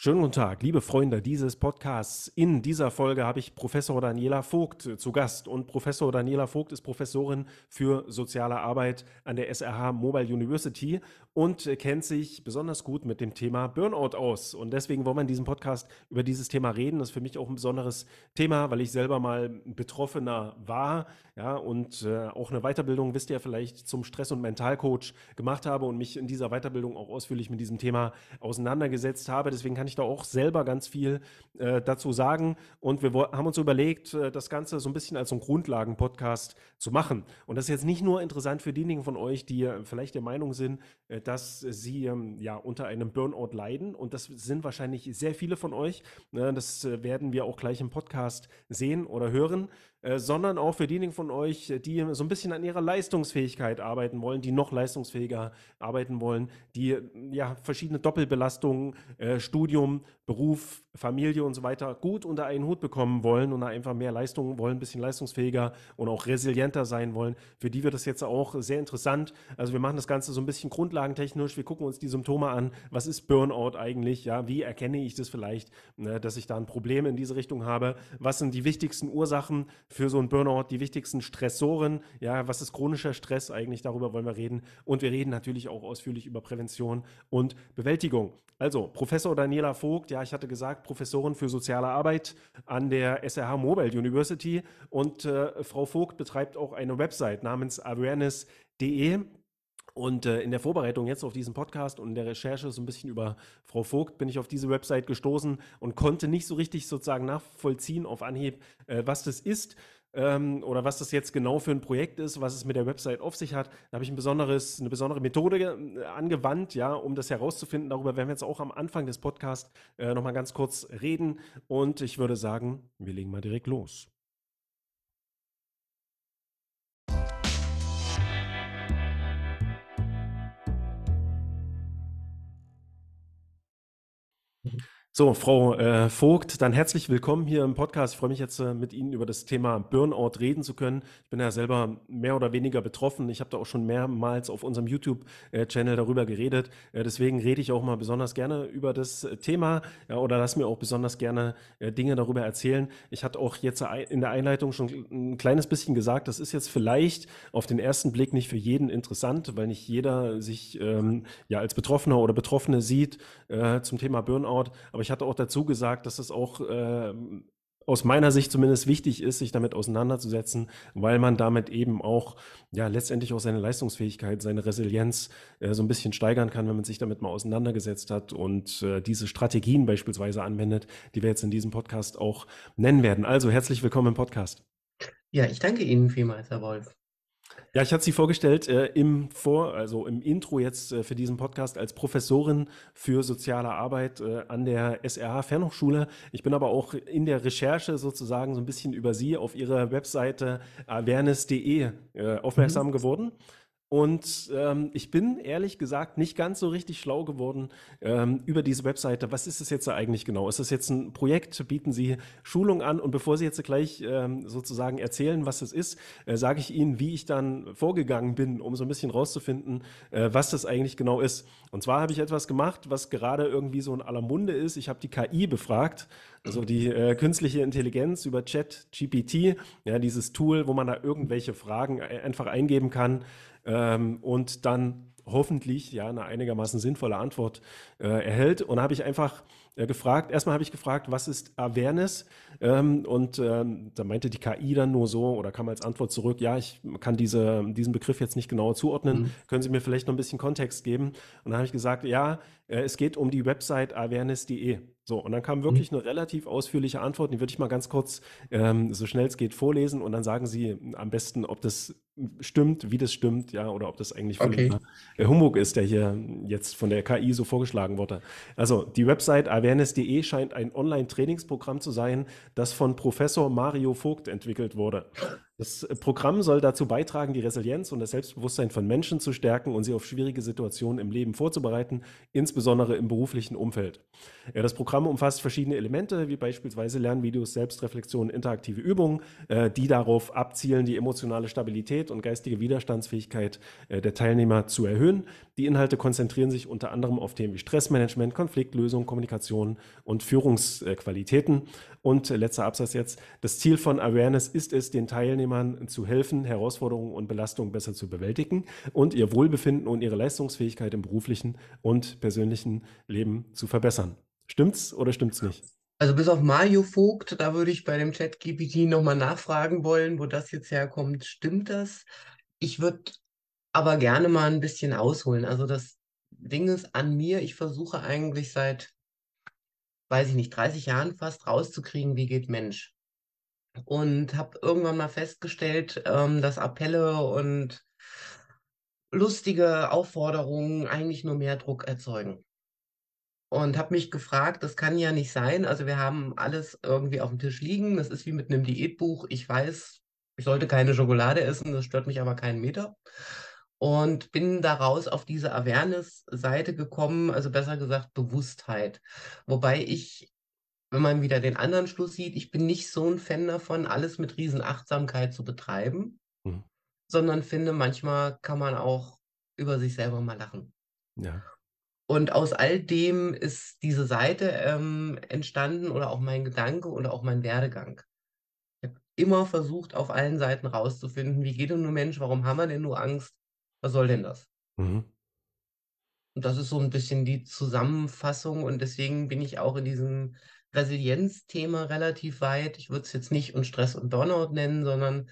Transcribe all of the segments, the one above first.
Schönen guten Tag, liebe Freunde dieses Podcasts. In dieser Folge habe ich Professor Daniela Vogt äh, zu Gast. Und Professor Daniela Vogt ist Professorin für soziale Arbeit an der SRH Mobile University und kennt sich besonders gut mit dem Thema Burnout aus. Und deswegen wollen wir in diesem Podcast über dieses Thema reden. Das ist für mich auch ein besonderes Thema, weil ich selber mal Betroffener war ja, und äh, auch eine Weiterbildung, wisst ihr vielleicht, zum Stress- und Mentalcoach gemacht habe und mich in dieser Weiterbildung auch ausführlich mit diesem Thema auseinandergesetzt habe. Deswegen kann ich da auch selber ganz viel äh, dazu sagen. Und wir haben uns überlegt, äh, das Ganze so ein bisschen als so einen Grundlagen-Podcast zu machen. Und das ist jetzt nicht nur interessant für diejenigen von euch, die äh, vielleicht der Meinung sind, äh, dass sie ähm, ja unter einem Burnout leiden. Und das sind wahrscheinlich sehr viele von euch. Ne? das äh, werden wir auch gleich im Podcast sehen oder hören. Äh, sondern auch für diejenigen von euch, die so ein bisschen an ihrer Leistungsfähigkeit arbeiten wollen, die noch leistungsfähiger arbeiten wollen, die ja verschiedene Doppelbelastungen, äh, Studium, Beruf, Familie und so weiter gut unter einen Hut bekommen wollen und einfach mehr Leistung wollen, ein bisschen leistungsfähiger und auch resilienter sein wollen. Für die wird das jetzt auch sehr interessant. Also wir machen das Ganze so ein bisschen grundlagentechnisch. Wir gucken uns die Symptome an. Was ist Burnout eigentlich? Ja, wie erkenne ich das vielleicht, ne, dass ich da ein Problem in diese Richtung habe? Was sind die wichtigsten Ursachen für so ein Burnout? Die wichtigsten Stressoren? Ja, was ist chronischer Stress eigentlich? Darüber wollen wir reden. Und wir reden natürlich auch ausführlich über Prävention und Bewältigung. Also, Professor Daniela Vogt, ja, ich hatte gesagt, Professorin für soziale Arbeit an der SRH Mobile University und äh, Frau Vogt betreibt auch eine Website namens awareness.de. Und äh, in der Vorbereitung jetzt auf diesen Podcast und in der Recherche so ein bisschen über Frau Vogt bin ich auf diese Website gestoßen und konnte nicht so richtig sozusagen nachvollziehen auf Anhieb, äh, was das ist ähm, oder was das jetzt genau für ein Projekt ist, was es mit der Website auf sich hat. Da habe ich ein besonderes, eine besondere Methode äh, angewandt, ja, um das herauszufinden. Darüber werden wir jetzt auch am Anfang des Podcasts äh, nochmal ganz kurz reden. Und ich würde sagen, wir legen mal direkt los. So, Frau äh, Vogt, dann herzlich willkommen hier im Podcast. Ich freue mich jetzt äh, mit Ihnen über das Thema Burnout reden zu können. Ich bin ja selber mehr oder weniger betroffen. Ich habe da auch schon mehrmals auf unserem YouTube-Channel darüber geredet. Äh, deswegen rede ich auch mal besonders gerne über das Thema ja, oder lass mir auch besonders gerne äh, Dinge darüber erzählen. Ich hatte auch jetzt in der Einleitung schon ein kleines bisschen gesagt, das ist jetzt vielleicht auf den ersten Blick nicht für jeden interessant, weil nicht jeder sich ähm, ja als Betroffener oder Betroffene sieht äh, zum Thema Burnout. Aber ich ich hatte auch dazu gesagt, dass es auch äh, aus meiner Sicht zumindest wichtig ist, sich damit auseinanderzusetzen, weil man damit eben auch ja letztendlich auch seine Leistungsfähigkeit, seine Resilienz äh, so ein bisschen steigern kann, wenn man sich damit mal auseinandergesetzt hat und äh, diese Strategien beispielsweise anwendet, die wir jetzt in diesem Podcast auch nennen werden. Also herzlich willkommen im Podcast. Ja, ich danke Ihnen vielmals, Herr Wolf. Ja, ich hatte sie vorgestellt äh, im Vor, also im Intro jetzt äh, für diesen Podcast als Professorin für soziale Arbeit äh, an der SRH Fernhochschule. Ich bin aber auch in der Recherche sozusagen so ein bisschen über sie auf ihrer Webseite awareness.de äh, aufmerksam mhm. geworden. Und ähm, ich bin ehrlich gesagt nicht ganz so richtig schlau geworden ähm, über diese Webseite. Was ist es jetzt eigentlich genau? Ist das jetzt ein Projekt? Bieten Sie Schulung an? Und bevor Sie jetzt gleich ähm, sozusagen erzählen, was es ist, äh, sage ich Ihnen, wie ich dann vorgegangen bin, um so ein bisschen rauszufinden, äh, was das eigentlich genau ist. Und zwar habe ich etwas gemacht, was gerade irgendwie so in aller Munde ist. Ich habe die KI befragt, also die äh, künstliche Intelligenz über Chat GPT, ja, dieses Tool, wo man da irgendwelche Fragen äh, einfach eingeben kann ähm, und dann hoffentlich ja eine einigermaßen sinnvolle Antwort äh, erhält. Und da habe ich einfach gefragt, erstmal habe ich gefragt, was ist Awareness? Ähm, und ähm, da meinte die KI dann nur so oder kam als Antwort zurück, ja, ich kann diese, diesen Begriff jetzt nicht genauer zuordnen. Mhm. Können Sie mir vielleicht noch ein bisschen Kontext geben? Und dann habe ich gesagt, ja, äh, es geht um die Website awareness.de. So, und dann kam wirklich mhm. eine relativ ausführliche Antwort. Die würde ich mal ganz kurz, ähm, so schnell es geht, vorlesen und dann sagen Sie am besten, ob das stimmt, wie das stimmt, ja, oder ob das eigentlich okay. äh, Humbug ist, der hier jetzt von der KI so vorgeschlagen wurde. Also die Website awareness.de scheint ein Online-Trainingsprogramm zu sein, das von Professor Mario Vogt entwickelt wurde. Das Programm soll dazu beitragen, die Resilienz und das Selbstbewusstsein von Menschen zu stärken und sie auf schwierige Situationen im Leben vorzubereiten, insbesondere im beruflichen Umfeld. Ja, das Programm umfasst verschiedene Elemente, wie beispielsweise Lernvideos, Selbstreflexion, interaktive Übungen, äh, die darauf abzielen, die emotionale Stabilität und geistige Widerstandsfähigkeit äh, der Teilnehmer zu erhöhen. Die Inhalte konzentrieren sich unter anderem auf Themen wie Stressmanagement, Konfliktlösung, Kommunikation und Führungsqualitäten. Und letzter Absatz jetzt. Das Ziel von Awareness ist es, den Teilnehmern zu helfen, Herausforderungen und Belastungen besser zu bewältigen und ihr Wohlbefinden und ihre Leistungsfähigkeit im beruflichen und persönlichen Leben zu verbessern. Stimmt's oder stimmt's nicht? Also bis auf Mario Vogt, da würde ich bei dem Chat GPT nochmal nachfragen wollen, wo das jetzt herkommt. Stimmt das? Ich würde aber gerne mal ein bisschen ausholen. Also das Ding ist an mir, ich versuche eigentlich seit weiß ich nicht, 30 Jahren fast rauszukriegen, wie geht Mensch. Und habe irgendwann mal festgestellt, ähm, dass Appelle und lustige Aufforderungen eigentlich nur mehr Druck erzeugen. Und habe mich gefragt, das kann ja nicht sein. Also wir haben alles irgendwie auf dem Tisch liegen. Das ist wie mit einem Diätbuch. Ich weiß, ich sollte keine Schokolade essen, das stört mich aber keinen Meter und bin daraus auf diese Awareness-Seite gekommen, also besser gesagt Bewusstheit. Wobei ich, wenn man wieder den anderen Schluss sieht, ich bin nicht so ein Fan davon, alles mit Riesenachtsamkeit zu betreiben, mhm. sondern finde, manchmal kann man auch über sich selber mal lachen. Ja. Und aus all dem ist diese Seite ähm, entstanden oder auch mein Gedanke oder auch mein Werdegang. Ich habe immer versucht, auf allen Seiten rauszufinden, wie geht denn nur Mensch, warum haben wir denn nur Angst? Was soll denn das? Mhm. Und das ist so ein bisschen die Zusammenfassung und deswegen bin ich auch in diesem Resilienzthema relativ weit. Ich würde es jetzt nicht und Stress und Burnout nennen, sondern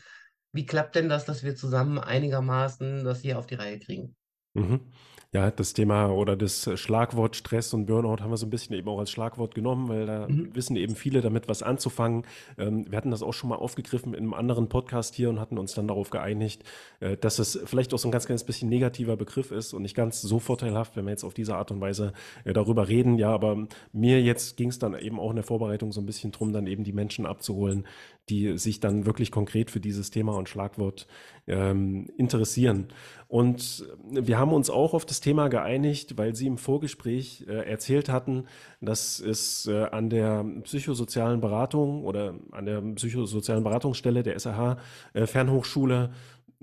wie klappt denn das, dass wir zusammen einigermaßen das hier auf die Reihe kriegen? Mhm. Ja, das Thema oder das Schlagwort Stress und Burnout haben wir so ein bisschen eben auch als Schlagwort genommen, weil da mhm. wissen eben viele damit was anzufangen. Ähm, wir hatten das auch schon mal aufgegriffen in einem anderen Podcast hier und hatten uns dann darauf geeinigt, äh, dass es vielleicht auch so ein ganz kleines bisschen negativer Begriff ist und nicht ganz so vorteilhaft, wenn wir jetzt auf diese Art und Weise äh, darüber reden. Ja, aber mir jetzt ging es dann eben auch in der Vorbereitung so ein bisschen drum, dann eben die Menschen abzuholen, die sich dann wirklich konkret für dieses Thema und Schlagwort ähm, interessieren. Und wir haben uns auch auf das Thema geeinigt, weil Sie im Vorgespräch äh, erzählt hatten, dass es äh, an der psychosozialen Beratung oder an der psychosozialen Beratungsstelle der SRH äh, Fernhochschule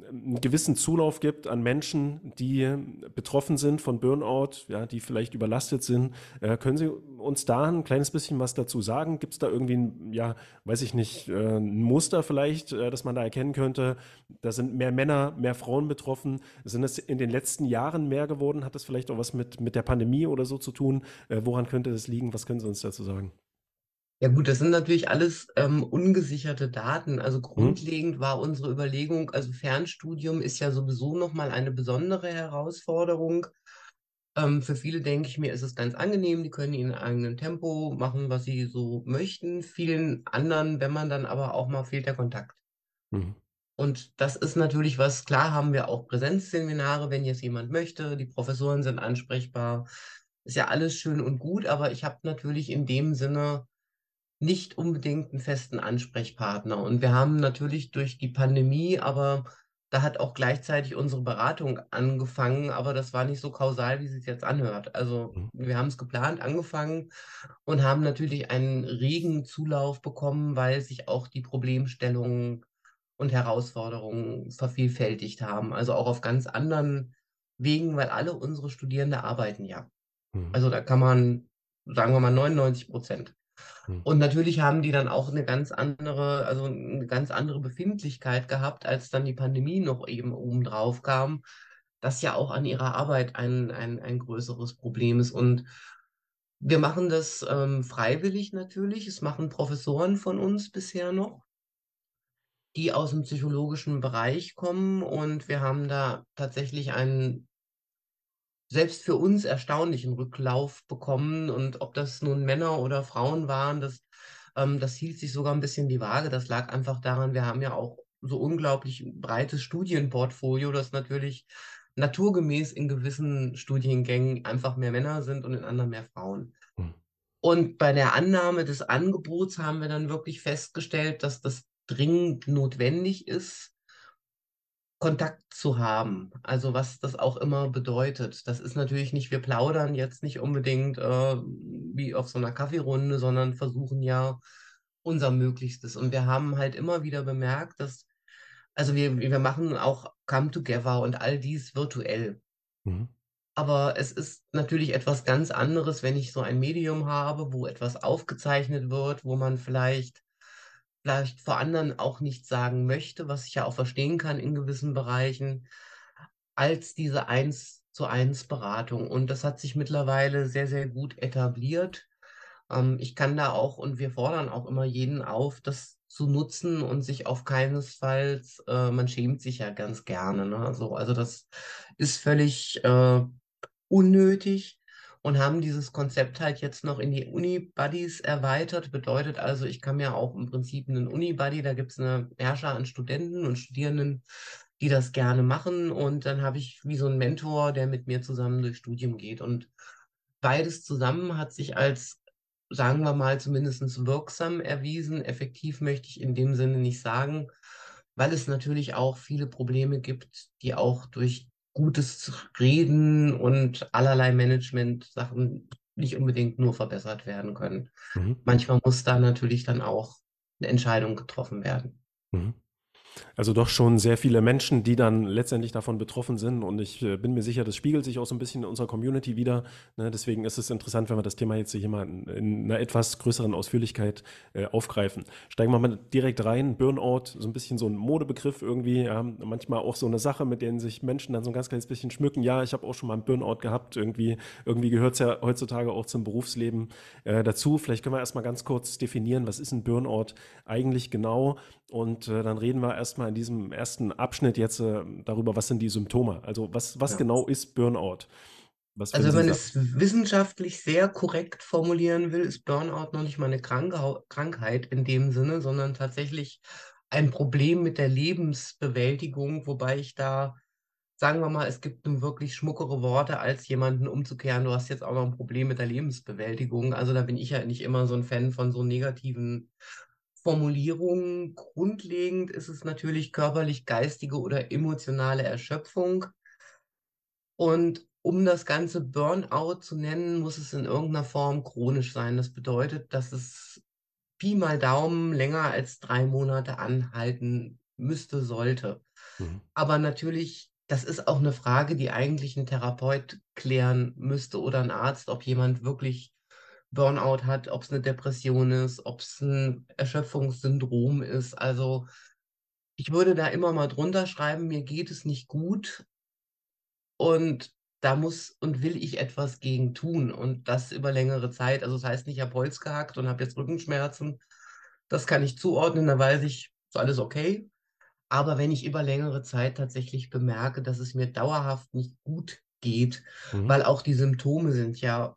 einen gewissen Zulauf gibt an Menschen, die betroffen sind von Burnout, ja, die vielleicht überlastet sind. Äh, können Sie uns da ein kleines bisschen was dazu sagen? Gibt es da irgendwie ein, ja, weiß ich nicht, äh, ein Muster vielleicht, äh, das man da erkennen könnte? Da sind mehr Männer, mehr Frauen betroffen. Sind es in den letzten Jahren mehr geworden? Hat das vielleicht auch was mit, mit der Pandemie oder so zu tun? Äh, woran könnte das liegen? Was können Sie uns dazu sagen? Ja gut, das sind natürlich alles ähm, ungesicherte Daten. Also mhm. grundlegend war unsere Überlegung, also Fernstudium ist ja sowieso nochmal eine besondere Herausforderung. Ähm, für viele denke ich mir, ist es ganz angenehm, die können in eigenem Tempo machen, was sie so möchten. Vielen anderen, wenn man dann aber auch mal fehlt der Kontakt. Mhm. Und das ist natürlich was, klar haben wir auch Präsenzseminare, wenn jetzt jemand möchte, die Professoren sind ansprechbar. Ist ja alles schön und gut, aber ich habe natürlich in dem Sinne nicht unbedingt einen festen Ansprechpartner. Und wir haben natürlich durch die Pandemie, aber da hat auch gleichzeitig unsere Beratung angefangen, aber das war nicht so kausal, wie es sich jetzt anhört. Also mhm. wir haben es geplant, angefangen und haben natürlich einen regen Zulauf bekommen, weil sich auch die Problemstellungen und Herausforderungen vervielfältigt haben. Also auch auf ganz anderen Wegen, weil alle unsere Studierende arbeiten ja. Mhm. Also da kann man, sagen wir mal, 99 Prozent. Hm. Und natürlich haben die dann auch eine ganz andere, also eine ganz andere Befindlichkeit gehabt, als dann die Pandemie noch eben oben drauf kam, das ja auch an ihrer Arbeit ein, ein, ein größeres Problem ist. Und wir machen das ähm, freiwillig natürlich. Es machen Professoren von uns bisher noch, die aus dem psychologischen Bereich kommen. Und wir haben da tatsächlich einen selbst für uns erstaunlichen Rücklauf bekommen. Und ob das nun Männer oder Frauen waren, das, ähm, das hielt sich sogar ein bisschen die Waage. Das lag einfach daran, wir haben ja auch so unglaublich breites Studienportfolio, das natürlich naturgemäß in gewissen Studiengängen einfach mehr Männer sind und in anderen mehr Frauen. Hm. Und bei der Annahme des Angebots haben wir dann wirklich festgestellt, dass das dringend notwendig ist, Kontakt zu haben. Also was das auch immer bedeutet. Das ist natürlich nicht, wir plaudern jetzt nicht unbedingt äh, wie auf so einer Kaffeerunde, sondern versuchen ja unser Möglichstes. Und wir haben halt immer wieder bemerkt, dass, also wir, wir machen auch Come Together und all dies virtuell. Mhm. Aber es ist natürlich etwas ganz anderes, wenn ich so ein Medium habe, wo etwas aufgezeichnet wird, wo man vielleicht vielleicht vor anderen auch nicht sagen möchte, was ich ja auch verstehen kann in gewissen Bereichen, als diese eins zu eins Beratung. Und das hat sich mittlerweile sehr, sehr gut etabliert. Ähm, ich kann da auch und wir fordern auch immer jeden auf, das zu nutzen und sich auf keinesfalls, äh, man schämt sich ja ganz gerne. Ne? Also, also das ist völlig äh, unnötig und haben dieses Konzept halt jetzt noch in die Uni-Buddies erweitert. Bedeutet also, ich kann mir auch im Prinzip einen Uni-Buddy, da gibt es eine Herrscher an Studenten und Studierenden, die das gerne machen. Und dann habe ich wie so einen Mentor, der mit mir zusammen durchs Studium geht. Und beides zusammen hat sich als, sagen wir mal, zumindest wirksam erwiesen. Effektiv möchte ich in dem Sinne nicht sagen, weil es natürlich auch viele Probleme gibt, die auch durch gutes Reden und allerlei Management-Sachen nicht unbedingt nur verbessert werden können. Mhm. Manchmal muss da natürlich dann auch eine Entscheidung getroffen werden. Mhm. Also doch schon sehr viele Menschen, die dann letztendlich davon betroffen sind. Und ich äh, bin mir sicher, das spiegelt sich auch so ein bisschen in unserer Community wieder. Ne? Deswegen ist es interessant, wenn wir das Thema jetzt hier mal in, in einer etwas größeren Ausführlichkeit äh, aufgreifen. Steigen wir mal direkt rein. Burnout, so ein bisschen so ein Modebegriff irgendwie. Ja? Manchmal auch so eine Sache, mit denen sich Menschen dann so ein ganz kleines bisschen schmücken. Ja, ich habe auch schon mal einen Burnout gehabt. Irgendwie, irgendwie gehört es ja heutzutage auch zum Berufsleben äh, dazu. Vielleicht können wir erstmal ganz kurz definieren, was ist ein Burnout eigentlich genau? Und äh, dann reden wir erstmal in diesem ersten Abschnitt jetzt äh, darüber, was sind die Symptome? Also was, was ja. genau ist Burnout? Was also wenn man es wissenschaftlich sehr korrekt formulieren will, ist Burnout noch nicht mal eine Kranke Krankheit in dem Sinne, sondern tatsächlich ein Problem mit der Lebensbewältigung, wobei ich da, sagen wir mal, es gibt nun wirklich schmuckere Worte, als jemanden umzukehren, du hast jetzt auch noch ein Problem mit der Lebensbewältigung. Also da bin ich ja nicht immer so ein Fan von so negativen Formulierung. Grundlegend ist es natürlich körperlich, geistige oder emotionale Erschöpfung. Und um das Ganze Burnout zu nennen, muss es in irgendeiner Form chronisch sein. Das bedeutet, dass es Pi mal Daumen länger als drei Monate anhalten müsste, sollte. Mhm. Aber natürlich, das ist auch eine Frage, die eigentlich ein Therapeut klären müsste oder ein Arzt, ob jemand wirklich Burnout hat, ob es eine Depression ist, ob es ein Erschöpfungssyndrom ist. Also ich würde da immer mal drunter schreiben, mir geht es nicht gut und da muss und will ich etwas gegen tun und das über längere Zeit. Also das heißt nicht, ich habe Holz gehackt und habe jetzt Rückenschmerzen. Das kann ich zuordnen, da weiß ich, ist alles okay. Aber wenn ich über längere Zeit tatsächlich bemerke, dass es mir dauerhaft nicht gut geht, mhm. weil auch die Symptome sind ja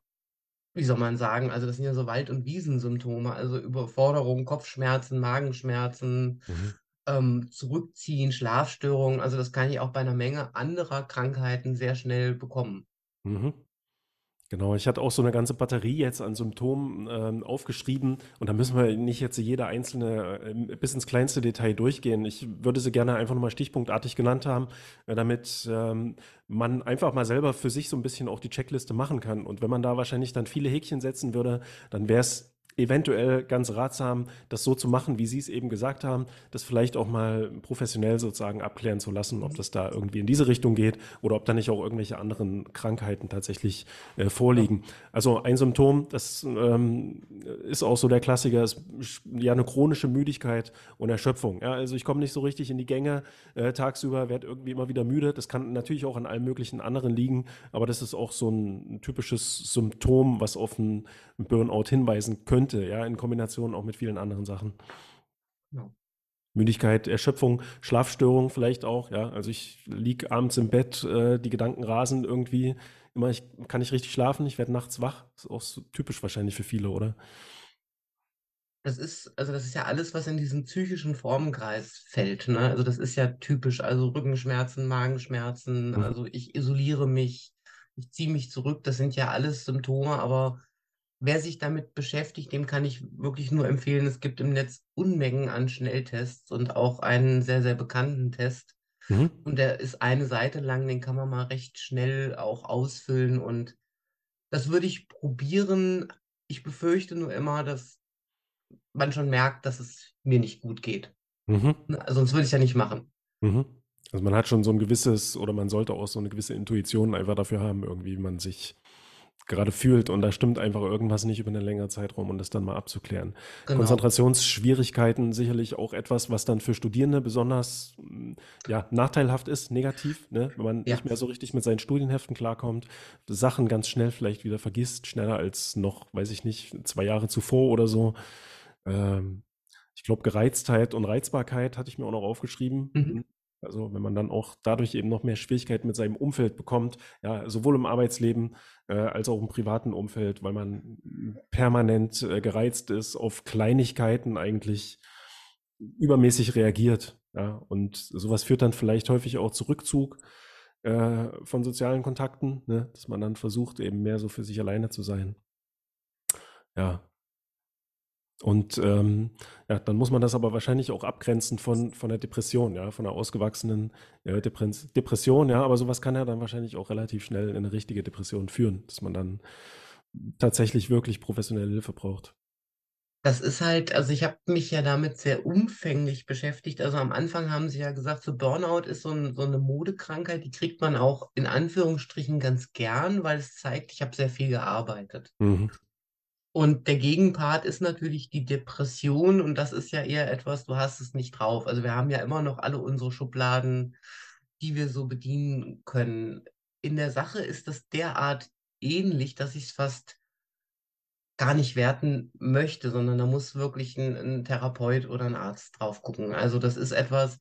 wie soll man sagen, also das sind ja so Wald- und Wiesensymptome, also Überforderung, Kopfschmerzen, Magenschmerzen, mhm. ähm, Zurückziehen, Schlafstörungen. Also das kann ich auch bei einer Menge anderer Krankheiten sehr schnell bekommen. Mhm. Genau, ich hatte auch so eine ganze Batterie jetzt an Symptomen ähm, aufgeschrieben und da müssen wir nicht jetzt jede einzelne äh, bis ins kleinste Detail durchgehen. Ich würde sie gerne einfach nochmal stichpunktartig genannt haben, äh, damit ähm, man einfach mal selber für sich so ein bisschen auch die Checkliste machen kann. Und wenn man da wahrscheinlich dann viele Häkchen setzen würde, dann wäre es eventuell ganz ratsam, das so zu machen, wie Sie es eben gesagt haben, das vielleicht auch mal professionell sozusagen abklären zu lassen, ob das da irgendwie in diese Richtung geht oder ob da nicht auch irgendwelche anderen Krankheiten tatsächlich äh, vorliegen. Also ein Symptom, das ähm, ist auch so der Klassiker, ist ja eine chronische Müdigkeit und Erschöpfung. Ja, also ich komme nicht so richtig in die Gänge äh, tagsüber, werde irgendwie immer wieder müde. Das kann natürlich auch an allen möglichen anderen liegen, aber das ist auch so ein typisches Symptom, was auf einen Burnout hinweisen könnte könnte, ja, in Kombination auch mit vielen anderen Sachen. Ja. Müdigkeit, Erschöpfung, Schlafstörung vielleicht auch, ja. Also ich liege abends im Bett, äh, die Gedanken rasen irgendwie. Immer, ich kann nicht richtig schlafen, ich werde nachts wach. Das ist auch so typisch wahrscheinlich für viele, oder? Das ist, also das ist ja alles, was in diesen psychischen Formenkreis fällt. Ne? Also das ist ja typisch, also Rückenschmerzen, Magenschmerzen, mhm. also ich isoliere mich, ich ziehe mich zurück, das sind ja alles Symptome, aber wer sich damit beschäftigt, dem kann ich wirklich nur empfehlen, es gibt im Netz Unmengen an Schnelltests und auch einen sehr, sehr bekannten Test. Mhm. Und der ist eine Seite lang, den kann man mal recht schnell auch ausfüllen und das würde ich probieren. Ich befürchte nur immer, dass man schon merkt, dass es mir nicht gut geht. Mhm. Ne, Sonst würde ich es ja nicht machen. Mhm. Also man hat schon so ein gewisses, oder man sollte auch so eine gewisse Intuition einfach dafür haben, irgendwie, wie man sich gerade fühlt und da stimmt einfach irgendwas nicht über einen längeren Zeitraum und das dann mal abzuklären. Genau. Konzentrationsschwierigkeiten sicherlich auch etwas, was dann für Studierende besonders mm, ja, nachteilhaft ist, negativ, ne? wenn man Ja. nicht mehr so richtig mit seinen Studienheften klarkommt, Sachen ganz schnell vielleicht wieder vergisst, schneller als noch, weiß ich nicht, zwei Jahre zuvor oder so. Ähm, ich glaube, Gereiztheit und Reizbarkeit hatte ich mir auch noch aufgeschrieben. Mhm. Also wenn man dann auch dadurch eben noch mehr Schwierigkeiten mit seinem Umfeld bekommt, ja, sowohl im Arbeitsleben äh, als auch im privaten Umfeld, weil man permanent äh, gereizt ist, auf Kleinigkeiten eigentlich übermäßig reagiert. Ja, und sowas führt dann vielleicht häufig auch zu Rückzug äh, von sozialen Kontakten, ne, dass man dann versucht, eben mehr so für sich alleine zu sein. Ja, und ähm, ja, dann muss man das aber wahrscheinlich auch abgrenzen von, von der Depression, ja, von einer ausgewachsenen äh, Depres Depression, ja, aber sowas kann ja dann wahrscheinlich auch relativ schnell in eine richtige Depression führen, dass man dann tatsächlich wirklich professionelle Hilfe braucht. Das ist halt, also ich habe mich ja damit sehr umfänglich beschäftigt. Also am Anfang haben sie ja gesagt, so Burnout ist so, ein, so eine Modekrankheit, die kriegt man auch in Anführungsstrichen ganz gern, weil es zeigt, ich habe sehr viel gearbeitet. Mhm. Und der Gegenpart ist natürlich die Depression und das ist ja eher etwas, du hast es nicht drauf. Also wir haben ja immer noch alle unsere Schubladen, die wir so bedienen können. In der Sache ist das derart ähnlich, dass ich es fast gar nicht werten möchte, sondern da muss wirklich ein, ein Therapeut oder ein Arzt drauf gucken. Also das ist etwas,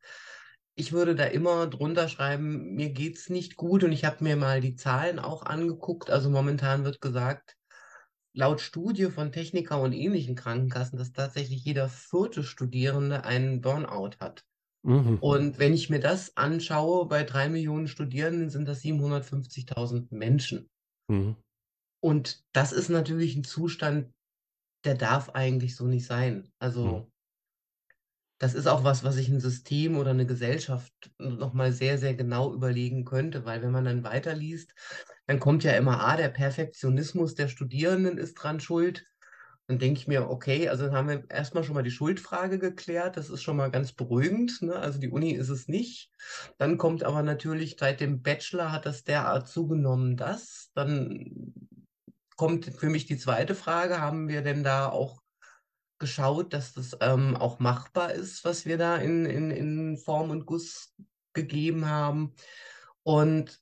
ich würde da immer drunter schreiben, mir geht's nicht gut und ich habe mir mal die Zahlen auch angeguckt. Also momentan wird gesagt, laut Studie von Techniker und ähnlichen Krankenkassen, dass tatsächlich jeder vierte Studierende einen Burnout hat. Mhm. Und wenn ich mir das anschaue, bei drei Millionen Studierenden sind das 750.000 Menschen. Mhm. Und das ist natürlich ein Zustand, der darf eigentlich so nicht sein. Mhm. Also das ist auch was, was sich ein System oder eine Gesellschaft nochmal sehr, sehr genau überlegen könnte, weil wenn man dann weiterliest, dann kommt ja immer, ah, der Perfektionismus der Studierenden ist dran schuld. Dann denke ich mir, okay, also haben wir erstmal schon mal die Schuldfrage geklärt. Das ist schon mal ganz beruhigend. Ne? Also die Uni ist es nicht. Dann kommt aber natürlich seit dem Bachelor hat das derart zugenommen, dass dann kommt für mich die zweite Frage, haben wir denn da auch geschaut, dass das ähm, auch machbar ist, was wir da in, in, in Form und Guss gegeben haben. Und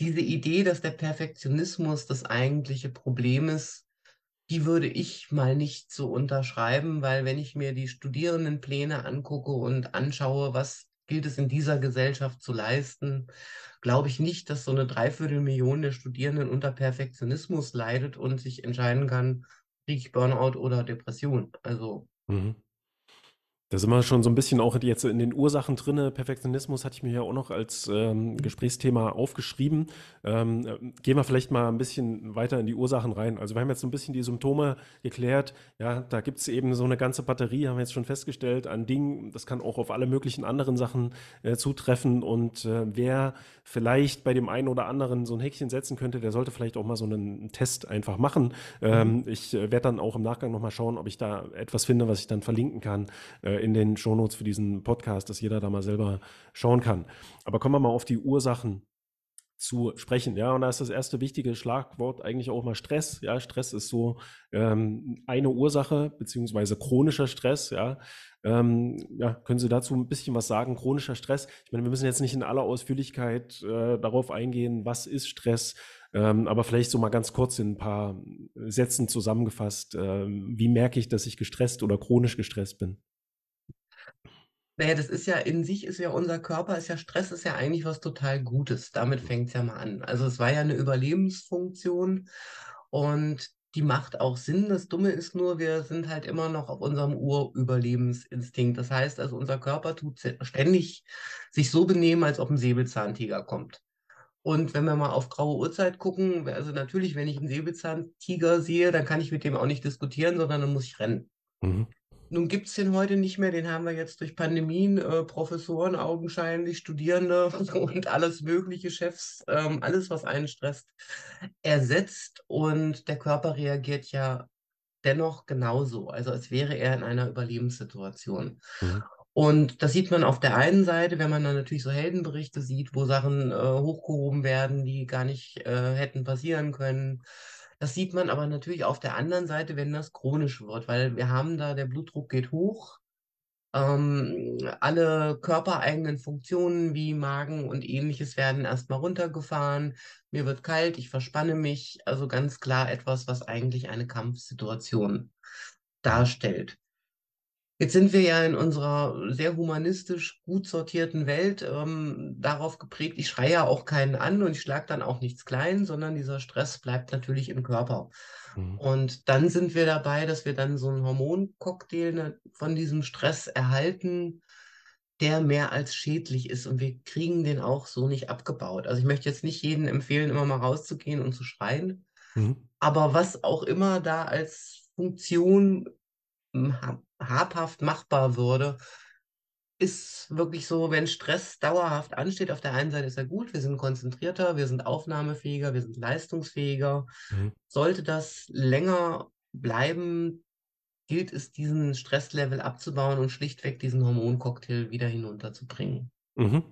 diese Idee, dass der Perfektionismus das eigentliche Problem ist, die würde ich mal nicht so unterschreiben, weil wenn ich mir die Studierendenpläne angucke und anschaue, was gilt es in dieser Gesellschaft zu leisten, glaube ich nicht, dass so eine Dreiviertelmillion der Studierenden unter Perfektionismus leidet und sich entscheiden kann, kriege ich Burnout oder Depression. Also Mhm. Da sind wir schon so ein bisschen auch jetzt in den Ursachen drinne. Perfektionismus hatte ich mir ja auch noch als ähm, Gesprächsthema aufgeschrieben. Ähm, äh, gehen wir vielleicht mal ein bisschen weiter in die Ursachen rein. Also wir haben jetzt so ein bisschen die Symptome geklärt. Ja, da gibt es eben so eine ganze Batterie, haben wir jetzt schon festgestellt, an Dingen. Das kann auch auf alle möglichen anderen Sachen äh, zutreffen. Und äh, wer vielleicht bei dem einen oder anderen so ein Häkchen setzen könnte, der sollte vielleicht auch mal so einen Test einfach machen. Ähm, ich äh, werde dann auch im Nachgang nochmal schauen, ob ich da etwas finde, was ich dann verlinken kann äh, in den Shownotes für diesen Podcast, dass jeder da mal selber schauen kann. Aber kommen wir mal auf die Ursachen zu sprechen. Ja, und da ist das erste wichtige Schlagwort eigentlich auch mal Stress. Ja, Stress ist so ähm, eine Ursache, beziehungsweise chronischer Stress. Ja, ähm, ja, können Sie dazu ein bisschen was sagen? Chronischer Stress. Ich meine, wir müssen jetzt nicht in aller Ausführlichkeit äh, darauf eingehen, was ist Stress, ähm, aber vielleicht so mal ganz kurz in ein paar Sätzen zusammengefasst. Äh, wie merke ich, dass ich gestresst oder chronisch gestresst bin? Naja, das ist ja in sich, ist ja unser Körper, ist ja Stress, ist ja eigentlich was total Gutes. Damit fängt es ja mal an. Also es war ja eine Überlebensfunktion und die macht auch Sinn. Das Dumme ist nur, wir sind halt immer noch auf unserem Urüberlebensinstinkt. Das heißt also, unser Körper tut ständig sich so benehmen, als ob ein Säbelzahntiger kommt. Und wenn wir mal auf graue Uhrzeit gucken, also natürlich, wenn ich einen Säbelzahntiger sehe, dann kann ich mit dem auch nicht diskutieren, sondern dann muss ich rennen. Mhm. Nun gibt es den heute nicht mehr, den haben wir jetzt durch Pandemien, äh, Professoren augenscheinlich, Studierende und alles mögliche, Chefs, ähm, alles, was einen stresst, ersetzt und der Körper reagiert ja dennoch genauso, also als wäre er in einer Überlebenssituation. Mhm. Und das sieht man auf der einen Seite, wenn man dann natürlich so Heldenberichte sieht, wo Sachen äh, hochgehoben werden, die gar nicht äh, hätten passieren können. Das sieht man aber natürlich auf der anderen Seite, wenn das chronisch wird, weil wir haben da, der Blutdruck geht hoch, ähm, alle körpereigenen Funktionen wie Magen und ähnliches werden erstmal runtergefahren. Mir wird kalt, ich verspanne mich. Also ganz klar etwas, was eigentlich eine Kampfsituation darstellt. Jetzt sind wir ja in unserer sehr humanistisch gut sortierten Welt ähm, darauf geprägt, ich schreie ja auch keinen an und ich schlage dann auch nichts klein, sondern dieser Stress bleibt natürlich im Körper. Mhm. Und dann sind wir dabei, dass wir dann so einen Hormoncocktail ne, von diesem Stress erhalten, der mehr als schädlich ist und wir kriegen den auch so nicht abgebaut. Also ich möchte jetzt nicht jedem empfehlen, immer mal rauszugehen und zu schreien, Mhm. aber was auch immer da als Funktion ha- habhaft machbar würde, ist wirklich so, wenn Stress dauerhaft ansteht, auf der einen Seite ist er gut, wir sind konzentrierter, wir sind aufnahmefähiger, wir sind leistungsfähiger. Mhm. Sollte das länger bleiben, gilt es, diesen Stresslevel abzubauen und schlichtweg diesen Hormoncocktail wieder hinunterzubringen. Mhm.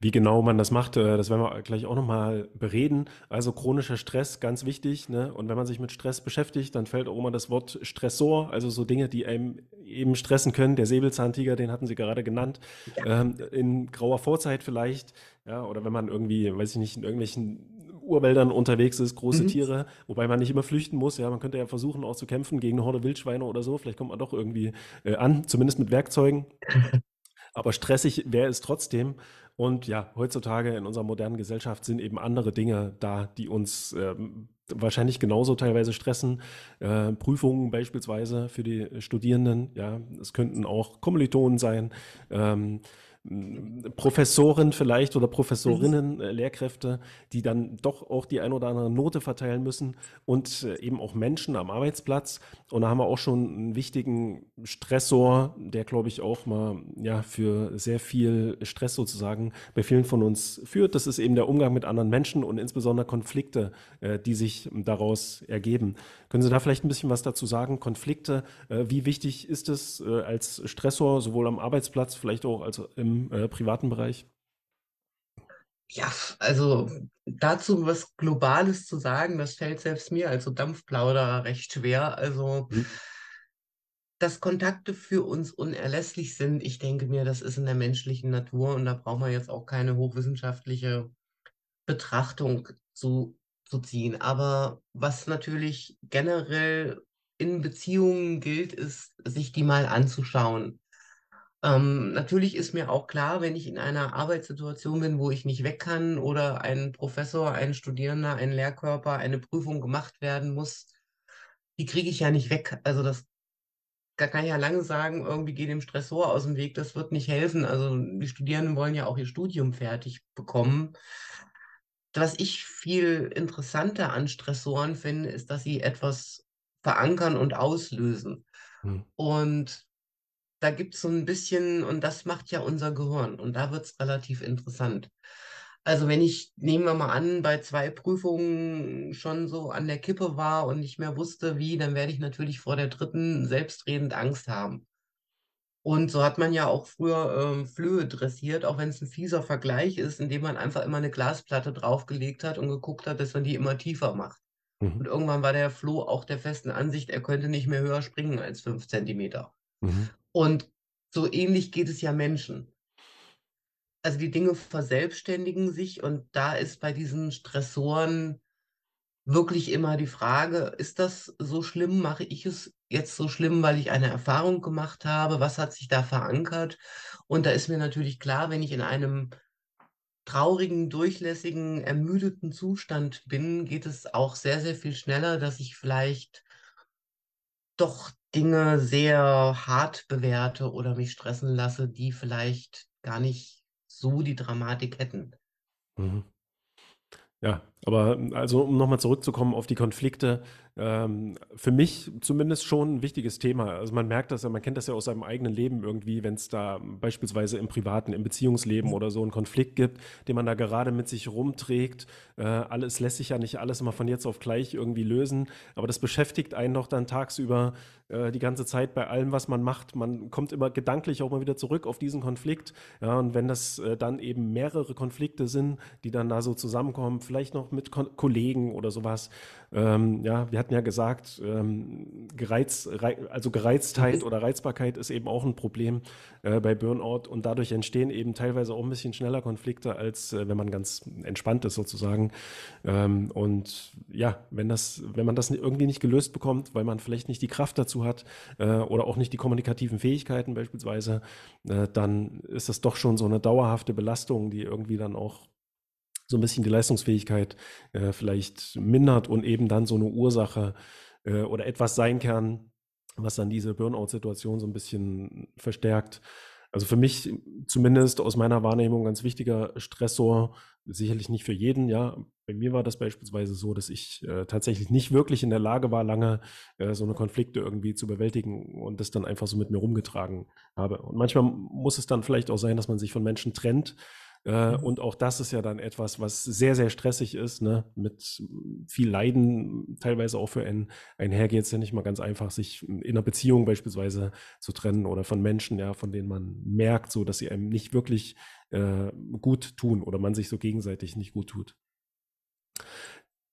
Wie genau man das macht, äh, das werden wir gleich auch nochmal bereden. Also chronischer Stress, ganz wichtig. Ne? Und wenn man sich mit Stress beschäftigt, dann fällt auch immer das Wort Stressor, also so Dinge, die einem eben stressen können. Der Säbelzahntiger, den hatten Sie gerade genannt. Ähm, in grauer Vorzeit vielleicht, ja, oder wenn man irgendwie, weiß ich nicht, in irgendwelchen Urwäldern unterwegs ist, große Mhm. Tiere, wobei man nicht immer flüchten muss. Ja, man könnte ja versuchen, auch zu kämpfen gegen eine Horde Wildschweine oder so. Vielleicht kommt man doch irgendwie äh, an, zumindest mit Werkzeugen. Aber stressig wäre es trotzdem. Und ja, heutzutage in unserer modernen Gesellschaft sind eben andere Dinge da, die uns ähm, wahrscheinlich genauso teilweise stressen. Äh, Prüfungen beispielsweise für die Studierenden. Ja, es könnten auch Kommilitonen sein. Ähm, Professoren vielleicht oder Professorinnen, äh, Lehrkräfte, die dann doch auch die ein oder andere Note verteilen müssen und äh, eben auch Menschen am Arbeitsplatz. Und da haben wir auch schon einen wichtigen Stressor, der, glaube ich, auch mal ja, für sehr viel Stress sozusagen bei vielen von uns führt. Das ist eben der Umgang mit anderen Menschen und insbesondere Konflikte, äh, die sich daraus ergeben. Können Sie da vielleicht ein bisschen was dazu sagen? Konflikte, äh, wie wichtig ist es äh, als Stressor, sowohl am Arbeitsplatz, vielleicht auch als im äh, privaten Bereich? Ja, also dazu was Globales zu sagen, das fällt selbst mir als so Dampfplauderer recht schwer. Also, Mhm. dass Kontakte für uns unerlässlich sind, ich denke mir, das ist in der menschlichen Natur und da braucht man jetzt auch keine hochwissenschaftliche Betrachtung zu, zu ziehen. Aber was natürlich generell in Beziehungen gilt, ist, sich die mal anzuschauen. Ähm, natürlich ist mir auch klar, wenn ich in einer Arbeitssituation bin, wo ich nicht weg kann oder ein Professor, ein Studierender, ein Lehrkörper, eine Prüfung gemacht werden muss, die kriege ich ja nicht weg. Also das da kann ich ja lange sagen, irgendwie geht dem Stressor aus dem Weg, das wird nicht helfen. Also die Studierenden wollen ja auch ihr Studium fertig bekommen. Was ich viel interessanter an Stressoren finde, ist, dass sie etwas verankern und auslösen. Mhm. Und da gibt es so ein bisschen, und das macht ja unser Gehirn, und da wird es relativ interessant. Also wenn ich, nehmen wir mal an, bei zwei Prüfungen schon so an der Kippe war und nicht mehr wusste, wie, dann werde ich natürlich vor der dritten selbstredend Angst haben. Und so hat man ja auch früher ähm, Flöhe dressiert, auch wenn es ein fieser Vergleich ist, indem man einfach immer eine Glasplatte draufgelegt hat und geguckt hat, dass man die immer tiefer macht. Mhm. Und irgendwann war der Floh auch der festen Ansicht, er könnte nicht mehr höher springen als fünf Zentimeter. Mhm. Und so ähnlich geht es ja Menschen. Also die Dinge verselbstständigen sich und da ist bei diesen Stressoren wirklich immer die Frage, ist das so schlimm? Mache ich es jetzt so schlimm, weil ich eine Erfahrung gemacht habe? Was hat sich da verankert? Und da ist mir natürlich klar, wenn ich in einem traurigen, durchlässigen, ermüdeten Zustand bin, geht es auch sehr, sehr viel schneller, dass ich vielleicht doch Dinge sehr hart bewerte oder mich stressen lasse, die vielleicht gar nicht so die Dramatik hätten. Mhm. Ja, aber also um nochmal zurückzukommen auf die Konflikte, ähm, für mich zumindest schon ein wichtiges Thema. Also man merkt das ja, man kennt das ja aus seinem eigenen Leben irgendwie, wenn es da beispielsweise im privaten, im Beziehungsleben oder so einen Konflikt gibt, den man da gerade mit sich rumträgt. Äh, alles lässt sich ja nicht alles immer von jetzt auf gleich irgendwie lösen, aber das beschäftigt einen doch dann tagsüber äh, die ganze Zeit bei allem, was man macht. Man kommt immer gedanklich auch mal wieder zurück auf diesen Konflikt. Ja, und wenn das äh, dann eben mehrere Konflikte sind, die dann da so zusammenkommen, vielleicht noch mit Ko Kollegen oder sowas. Ähm, ja, wir hatten ja gesagt, ähm, Gereiz, also Gereiztheit oder Reizbarkeit ist eben auch ein Problem äh, bei Burnout und dadurch entstehen eben teilweise auch ein bisschen schneller Konflikte, als äh, wenn man ganz entspannt ist sozusagen. Ähm, und ja, wenn das, wenn man das irgendwie nicht gelöst bekommt, weil man vielleicht nicht die Kraft dazu hat äh, oder auch nicht die kommunikativen Fähigkeiten beispielsweise, äh, dann ist das doch schon so eine dauerhafte Belastung, die irgendwie dann auch so ein bisschen die Leistungsfähigkeit äh, vielleicht mindert und eben dann so eine Ursache äh, oder etwas sein kann, was dann diese Burnout-Situation so ein bisschen verstärkt. Also für mich zumindest aus meiner Wahrnehmung ganz wichtiger Stressor, sicherlich nicht für jeden, ja. Bei mir war das beispielsweise so, dass ich äh, tatsächlich nicht wirklich in der Lage war, lange äh, so eine Konflikte irgendwie zu bewältigen und das dann einfach so mit mir rumgetragen habe. Und manchmal muss es dann vielleicht auch sein, dass man sich von Menschen trennt, äh, mhm. Und auch das ist ja dann etwas, was sehr, sehr stressig ist, ne? mit viel Leiden teilweise auch für einen einhergeht. Es ja nicht mal ganz einfach, sich in einer Beziehung beispielsweise zu trennen oder von Menschen, ja, von denen man merkt, so dass sie einem nicht wirklich äh, gut tun oder man sich so gegenseitig nicht gut tut.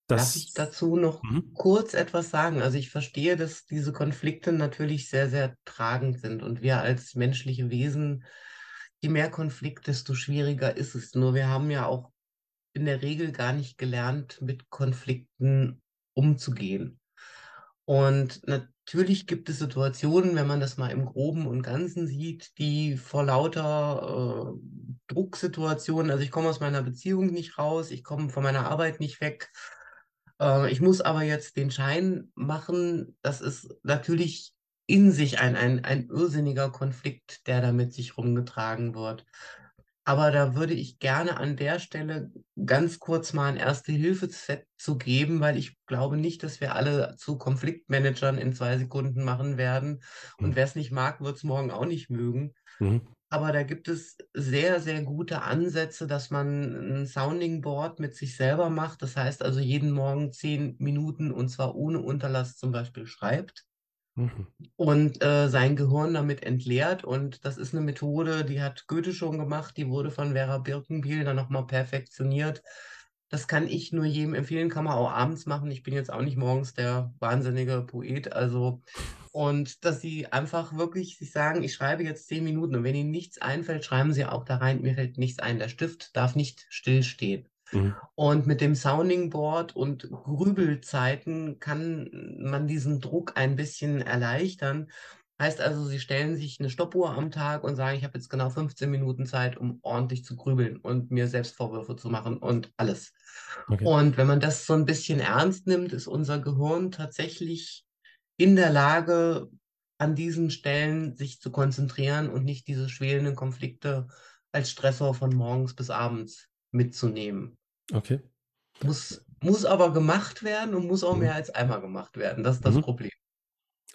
Das, Darf ich dazu noch mhm. kurz etwas sagen? Also ich verstehe, dass diese Konflikte natürlich sehr, sehr tragend sind und wir als menschliche Wesen je mehr Konflikt, desto schwieriger ist es. Nur wir haben ja auch in der Regel gar nicht gelernt, mit Konflikten umzugehen. Und natürlich gibt es Situationen, wenn man das mal im Groben und Ganzen sieht, die vor lauter äh, Drucksituationen, also ich komme aus meiner Beziehung nicht raus, ich komme von meiner Arbeit nicht weg, äh, ich muss aber jetzt den Schein machen, das ist natürlich in sich ein, ein, ein irrsinniger Konflikt, der da mit sich rumgetragen wird. Aber da würde ich gerne an der Stelle ganz kurz mal ein Erste-Hilfe-Set zu geben, weil ich glaube nicht, dass wir alle zu Konfliktmanagern in zwei Sekunden machen werden. Und mhm. wer es nicht mag, wird es morgen auch nicht mögen. Mhm. Aber da gibt es sehr, sehr gute Ansätze, dass man ein Sounding Board mit sich selber macht. Das heißt also jeden Morgen zehn Minuten und zwar ohne Unterlass zum Beispiel schreibt. Mhm. Und äh, sein Gehirn damit entleert. Und das ist eine Methode, die hat Goethe schon gemacht, die wurde von Vera Birkenbiel dann nochmal perfektioniert. Das kann ich nur jedem empfehlen, kann man auch abends machen. Ich bin jetzt auch nicht morgens der wahnsinnige Poet. Also, und dass sie einfach wirklich sich sagen, ich schreibe jetzt zehn Minuten und wenn Ihnen nichts einfällt, schreiben Sie auch da rein, mir fällt nichts ein. Der Stift darf nicht stillstehen. Mhm. Und mit dem Sounding Board und Grübelzeiten kann man diesen Druck ein bisschen erleichtern. Heißt also, Sie stellen sich eine Stoppuhr am Tag und sagen, ich habe jetzt genau 15 Minuten Zeit, um ordentlich zu grübeln und mir selbst Vorwürfe zu machen und alles. Okay. Und wenn man das so ein bisschen ernst nimmt, ist unser Gehirn tatsächlich in der Lage, an diesen Stellen sich zu konzentrieren und nicht diese schwelenden Konflikte als Stressor von morgens bis abends mitzunehmen. Okay. Muss, muss aber gemacht werden und muss auch mhm. mehr als einmal gemacht werden. Das ist das mhm. Problem.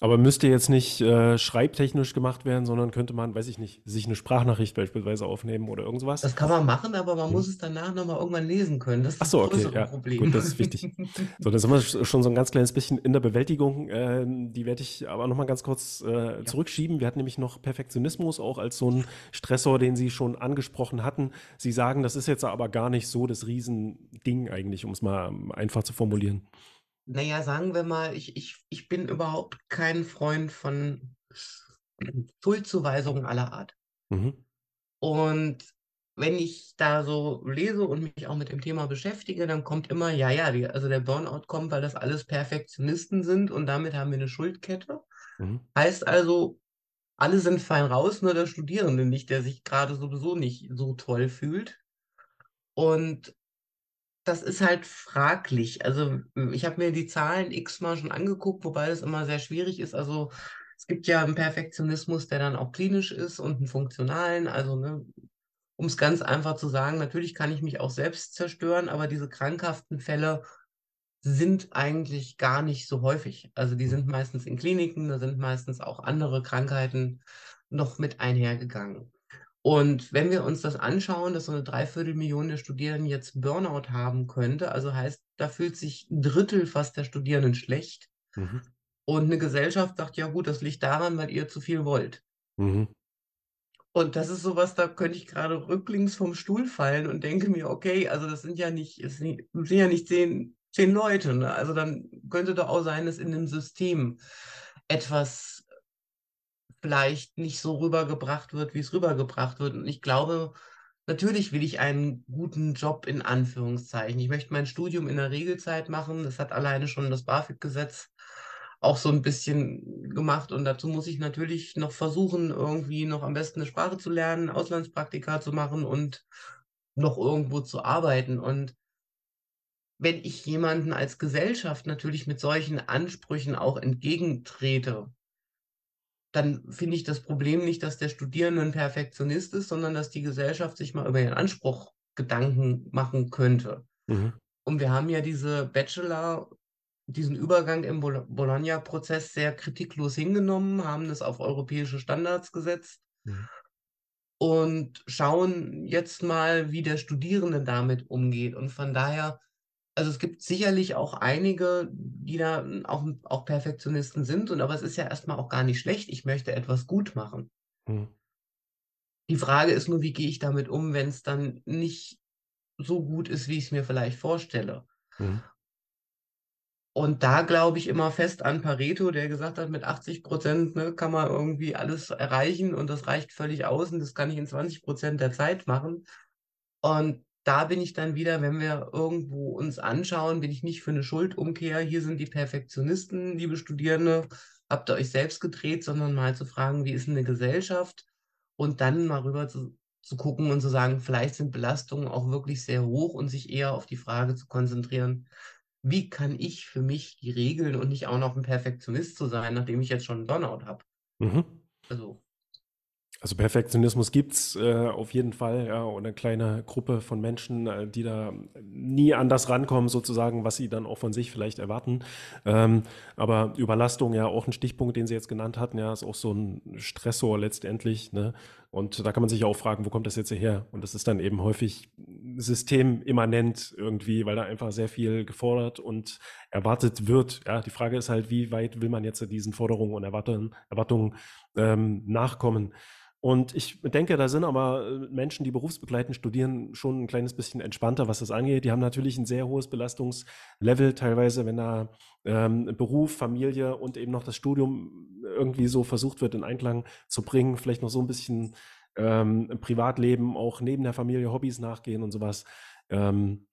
Aber müsste jetzt nicht äh, schreibtechnisch gemacht werden, sondern könnte man, weiß ich nicht, sich eine Sprachnachricht beispielsweise aufnehmen oder irgendwas? Das kann man machen, aber man hm. muss es danach nochmal irgendwann lesen können. Das ist Ach so, okay, ja. Problem. Gut, das ist wichtig. so, dann sind wir schon so ein ganz kleines bisschen in der Bewältigung. Äh, die werde ich aber nochmal ganz kurz äh, ja. zurückschieben. Wir hatten nämlich noch Perfektionismus auch als so ein Stressor, den Sie schon angesprochen hatten. Sie sagen, das ist jetzt aber gar nicht so das Riesending eigentlich, um es mal einfach zu formulieren. Naja, sagen wir mal, ich, ich, ich bin überhaupt kein Freund von Schuldzuweisungen aller Art. Mhm. Und wenn ich da so lese und mich auch mit dem Thema beschäftige, dann kommt immer, ja, ja, die, also der Burnout kommt, weil das alles Perfektionisten sind und damit haben wir eine Schuldkette. Mhm. Heißt also, alle sind fein raus, nur der Studierende nicht, der sich gerade sowieso nicht so toll fühlt. Und das ist halt fraglich. Also ich habe mir die Zahlen x-mal schon angeguckt, wobei das immer sehr schwierig ist. Also es gibt ja einen Perfektionismus, der dann auch klinisch ist und einen funktionalen. Also ne, um es ganz einfach zu sagen, natürlich kann ich mich auch selbst zerstören, aber diese krankhaften Fälle sind eigentlich gar nicht so häufig. Also die sind meistens in Kliniken, da sind meistens auch andere Krankheiten noch mit einhergegangen. Und wenn wir uns das anschauen, dass so eine Dreiviertelmillion der Studierenden jetzt Burnout haben könnte, also heißt, da fühlt sich ein Drittel fast der Studierenden schlecht. Mhm. Und eine Gesellschaft sagt, ja gut, das liegt daran, weil ihr zu viel wollt. Mhm. Und das ist sowas, da könnte ich gerade rücklings vom Stuhl fallen und denke mir, okay, also das sind ja nicht, es sind ja nicht zehn, zehn Leute. Ne? Also dann könnte doch auch sein, dass in dem System etwas vielleicht nicht so rübergebracht wird, wie es rübergebracht wird. Und ich glaube, natürlich will ich einen guten Job in Anführungszeichen. Ich möchte mein Studium in der Regelzeit machen. Das hat alleine schon das BAföG-Gesetz auch so ein bisschen gemacht. Und dazu muss ich natürlich noch versuchen, irgendwie noch am besten eine Sprache zu lernen, Auslandspraktika zu machen und noch irgendwo zu arbeiten. Und wenn ich jemanden als Gesellschaft natürlich mit solchen Ansprüchen auch entgegentrete, dann finde ich das Problem nicht, dass der Studierende ein Perfektionist ist, sondern dass die Gesellschaft sich mal über ihren Anspruch Gedanken machen könnte. Mhm. Und wir haben ja diese Bachelor, diesen Übergang im Bol- Bologna-Prozess sehr kritiklos hingenommen, haben das auf europäische Standards gesetzt Mhm. und schauen jetzt mal, wie der Studierende damit umgeht. Und von daher, also es gibt sicherlich auch einige, die da auch, auch Perfektionisten sind, und aber es ist ja erstmal auch gar nicht schlecht. Ich möchte etwas gut machen. Mhm. Die Frage ist nur, wie gehe ich damit um, wenn es dann nicht so gut ist, wie ich es mir vielleicht vorstelle. Mhm. Und da glaube ich immer fest an Pareto, der gesagt hat, mit 80 Prozent ne, kann man irgendwie alles erreichen und das reicht völlig aus und das kann ich in 20 Prozent der Zeit machen. Und da bin ich dann wieder, wenn wir irgendwo uns anschauen, bin ich nicht für eine Schuldumkehr. Hier sind die Perfektionisten, liebe Studierende, habt ihr euch selbst gedreht, sondern mal zu fragen, wie ist eine Gesellschaft? Und dann mal rüber zu, zu gucken und zu sagen, vielleicht sind Belastungen auch wirklich sehr hoch und sich eher auf die Frage zu konzentrieren, wie kann ich für mich die Regeln und nicht auch noch ein Perfektionist zu sein, nachdem ich jetzt schon einen Burnout habe. Mhm. Also Also Perfektionismus gibt's äh, auf jeden Fall, ja, und eine kleine Gruppe von Menschen, äh, die da nie an das rankommen, sozusagen, was sie dann auch von sich vielleicht erwarten. Ähm, aber Überlastung, ja, auch ein Stichpunkt, den Sie jetzt genannt hatten, ja, ist auch so ein Stressor letztendlich, ne? Und da kann man sich auch fragen, wo kommt das jetzt her? Und das ist dann eben häufig systemimmanent irgendwie, weil da einfach sehr viel gefordert und erwartet wird. Ja, die Frage ist halt, wie weit will man jetzt diesen Forderungen und Erwartungen, Erwartungen ähm, nachkommen? Und ich denke, da sind aber äh, Menschen, die berufsbegleitend studieren, schon ein kleines bisschen entspannter, was das angeht. Die haben natürlich ein sehr hohes Belastungslevel, teilweise, wenn da ähm, Beruf, Familie und eben noch das Studium irgendwie so versucht wird in Einklang zu bringen, vielleicht noch so ein bisschen ähm, Privatleben, auch neben der Familie Hobbys nachgehen und sowas. Ähm,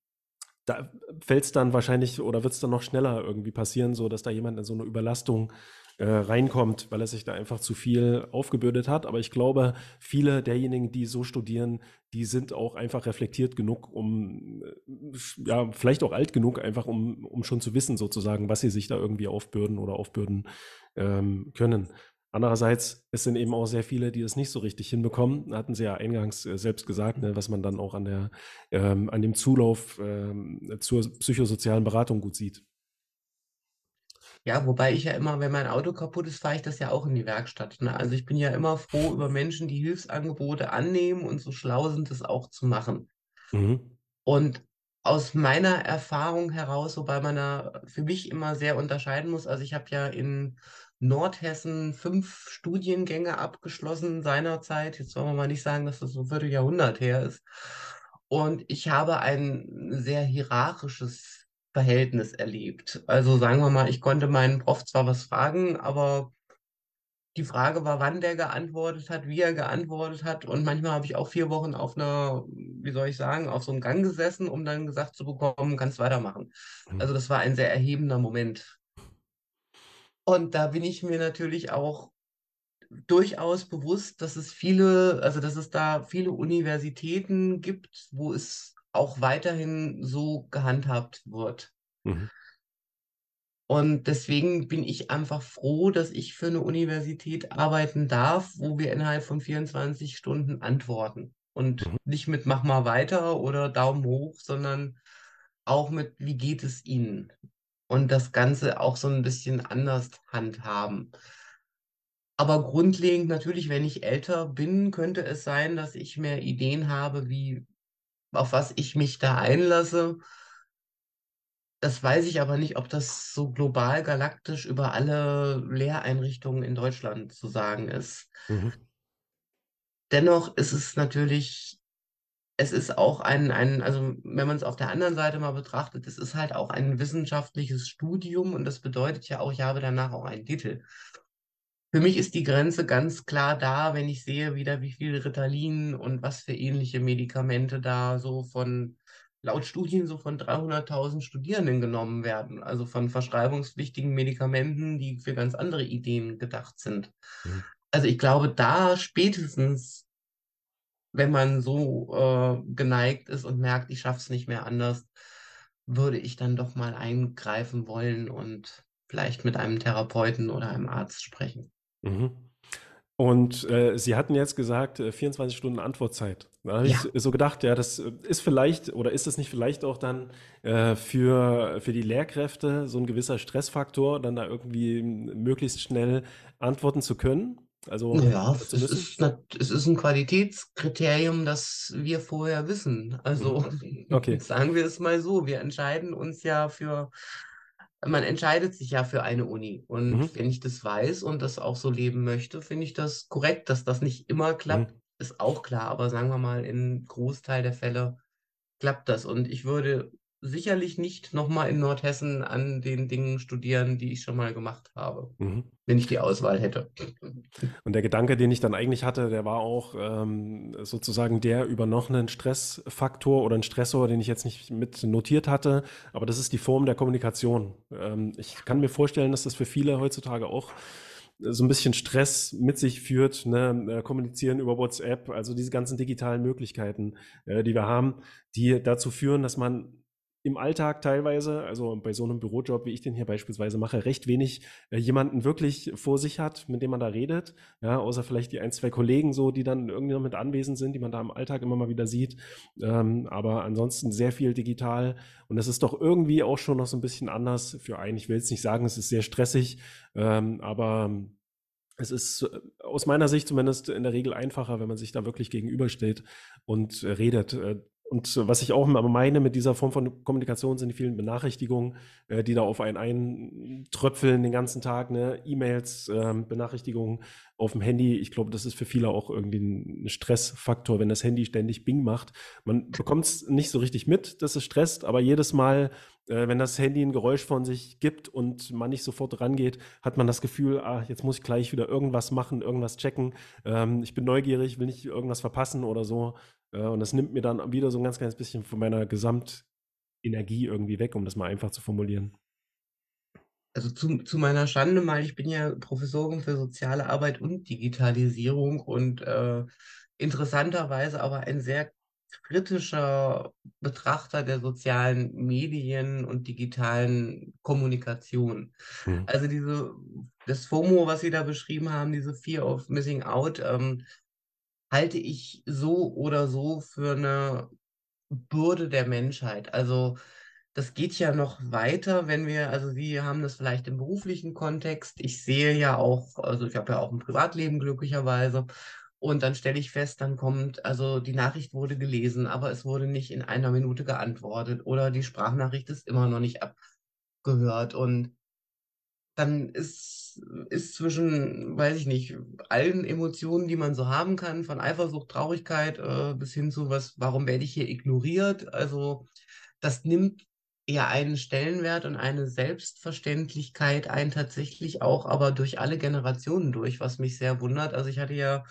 da fällt es dann wahrscheinlich oder wird es dann noch schneller irgendwie passieren, so dass da jemand in so eine Überlastung äh, reinkommt, weil er sich da einfach zu viel aufgebürdet hat. Aber ich glaube, viele derjenigen, die so studieren, die sind auch einfach reflektiert genug, um, äh, ja, vielleicht auch alt genug, einfach um, um schon zu wissen, sozusagen, was sie sich da irgendwie aufbürden oder aufbürden ähm, können. Andererseits, es sind eben auch sehr viele, die das nicht so richtig hinbekommen. Hatten Sie ja eingangs äh, selbst gesagt, ne, was man dann auch an, der, ähm, an dem Zulauf ähm, zur psychosozialen Beratung gut sieht. Ja, wobei ich ja immer, wenn mein Auto kaputt ist, fahre ich das ja auch in die Werkstatt. Ne? Also ich bin ja immer froh über Menschen, die Hilfsangebote annehmen und so schlau sind, das auch zu machen. Mhm. Und aus meiner Erfahrung heraus, wobei man da für mich immer sehr unterscheiden muss, also ich habe ja in Nordhessen fünf Studiengänge abgeschlossen seinerzeit. Jetzt wollen wir mal nicht sagen, dass das so ein Vierteljahrhundert her ist. Und ich habe ein sehr hierarchisches Verhältnis erlebt. Also sagen wir mal, ich konnte meinen Prof zwar was fragen, aber die Frage war, wann der geantwortet hat, wie er geantwortet hat. Und manchmal habe ich auch vier Wochen auf einer, wie soll ich sagen, auf so einem Gang gesessen, um dann gesagt zu bekommen, kannst weitermachen. Mhm. Also das war ein sehr erhebender Moment. Und da bin ich mir natürlich auch durchaus bewusst, dass es viele, also dass es da viele Universitäten gibt, wo es auch weiterhin so gehandhabt wird. Mhm. Und deswegen bin ich einfach froh, dass ich für eine Universität arbeiten darf, wo wir innerhalb von 24 Stunden antworten. Und Mhm. nicht mit mach mal weiter oder Daumen hoch, sondern auch mit wie geht es Ihnen? Und das Ganze auch so ein bisschen anders handhaben. Aber grundlegend natürlich, wenn ich älter bin, könnte es sein, dass ich mehr Ideen habe, wie auf was ich mich da einlasse. Das weiß ich aber nicht, ob das so global galaktisch über alle Lehreinrichtungen in Deutschland zu sagen ist. Mhm. Dennoch ist es natürlich, es ist auch ein, ein, also wenn man es auf der anderen Seite mal betrachtet, es ist halt auch ein wissenschaftliches Studium und das bedeutet ja auch, ich habe danach auch einen Titel. Für mich ist die Grenze ganz klar da, wenn ich sehe wieder, wie viel Ritalin und was für ähnliche Medikamente da so von, laut Studien so von 300.000 Studierenden genommen werden. Also von verschreibungspflichtigen Medikamenten, die für ganz andere Ideen gedacht sind. Mhm. Also ich glaube, da spätestens, wenn man so äh, geneigt ist und merkt, ich schaffe es nicht mehr anders, würde ich dann doch mal eingreifen wollen und vielleicht mit einem Therapeuten oder einem Arzt sprechen. Mhm. Und äh, Sie hatten jetzt gesagt, äh, 24 Stunden Antwortzeit. Da habe Ja. ich so gedacht, ja, das äh, ist vielleicht oder ist es nicht vielleicht auch dann äh, für, für die Lehrkräfte so ein gewisser Stressfaktor, dann da irgendwie möglichst schnell antworten zu können? Also Ja, äh, es ist, es ist ein Qualitätskriterium, das wir vorher wissen. Also Mhm. Okay. sagen wir es mal so, wir entscheiden uns ja für, man entscheidet sich ja für eine Uni. Und Mhm. wenn ich das weiß und das auch so leben möchte, finde ich das korrekt, dass das nicht immer klappt, Mhm. ist auch klar. Aber sagen wir mal, in Großteil der Fälle klappt das. Und ich würde sicherlich nicht nochmal in Nordhessen an den Dingen studieren, die ich schon mal gemacht habe, Mhm. wenn ich die Auswahl hätte. Und der Gedanke, den ich dann eigentlich hatte, der war auch ähm, sozusagen der über noch einen Stressfaktor oder einen Stressor, den ich jetzt nicht mit notiert hatte. Aber das ist die Form der Kommunikation. Ähm, ich kann mir vorstellen, dass das für viele heutzutage auch so ein bisschen Stress mit sich führt, ne? Äh, kommunizieren über WhatsApp, also diese ganzen digitalen Möglichkeiten, äh, die wir haben, die dazu führen, dass man im Alltag teilweise, also bei so einem Bürojob, wie ich den hier beispielsweise mache, recht wenig äh, jemanden wirklich vor sich hat, mit dem man da redet, ja, außer vielleicht die ein, zwei Kollegen so, die dann irgendwie noch mit anwesend sind, die man da im Alltag immer mal wieder sieht, ähm, aber ansonsten sehr viel digital und das ist doch irgendwie auch schon noch so ein bisschen anders für einen. Ich will jetzt nicht sagen, es ist sehr stressig, ähm, aber es ist äh, aus meiner Sicht zumindest in der Regel einfacher, wenn man sich da wirklich gegenübersteht und äh, redet. Äh, und was ich auch meine mit dieser Form von Kommunikation sind die vielen Benachrichtigungen, äh, die da auf einen eintröpfeln den ganzen Tag, ne? E-Mails, ähm, Benachrichtigungen auf dem Handy. Ich glaube, das ist für viele auch irgendwie ein Stressfaktor, wenn das Handy ständig Bing macht. Man bekommt es nicht so richtig mit, dass es stresst, aber jedes Mal, äh, wenn das Handy ein Geräusch von sich gibt und man nicht sofort rangeht, hat man das Gefühl, ah, jetzt muss ich gleich wieder irgendwas machen, irgendwas checken. Ähm, ich bin neugierig, will nicht irgendwas verpassen oder so. Äh, und das nimmt mir dann wieder so ein ganz kleines bisschen von meiner Gesamtenergie irgendwie weg, um das mal einfach zu formulieren. Also zu, zu meiner Schande mal, ich bin ja Professorin für soziale Arbeit und Digitalisierung und äh, interessanterweise aber ein sehr kritischer Betrachter der sozialen Medien und digitalen Kommunikation. Mhm. Also diese, das FOMO, was Sie da beschrieben haben, diese Fear of Missing Out, ähm, halte ich so oder so für eine Bürde der Menschheit. Also das geht ja noch weiter, wenn wir, also Sie haben das vielleicht im beruflichen Kontext. Ich sehe ja auch, also ich habe ja auch ein Privatleben glücklicherweise. Und dann stelle ich fest, dann kommt, also die Nachricht wurde gelesen, aber es wurde nicht in einer Minute geantwortet oder die Sprachnachricht ist immer noch nicht abgehört. Und dann ist, ist zwischen, weiß ich nicht, allen Emotionen, die man so haben kann, von Eifersucht, Traurigkeit äh, bis hin zu was, warum werde ich hier ignoriert? Also das nimmt ja einen Stellenwert und eine Selbstverständlichkeit ein, tatsächlich auch, aber durch alle Generationen durch, was mich sehr wundert. Also ich hatte ja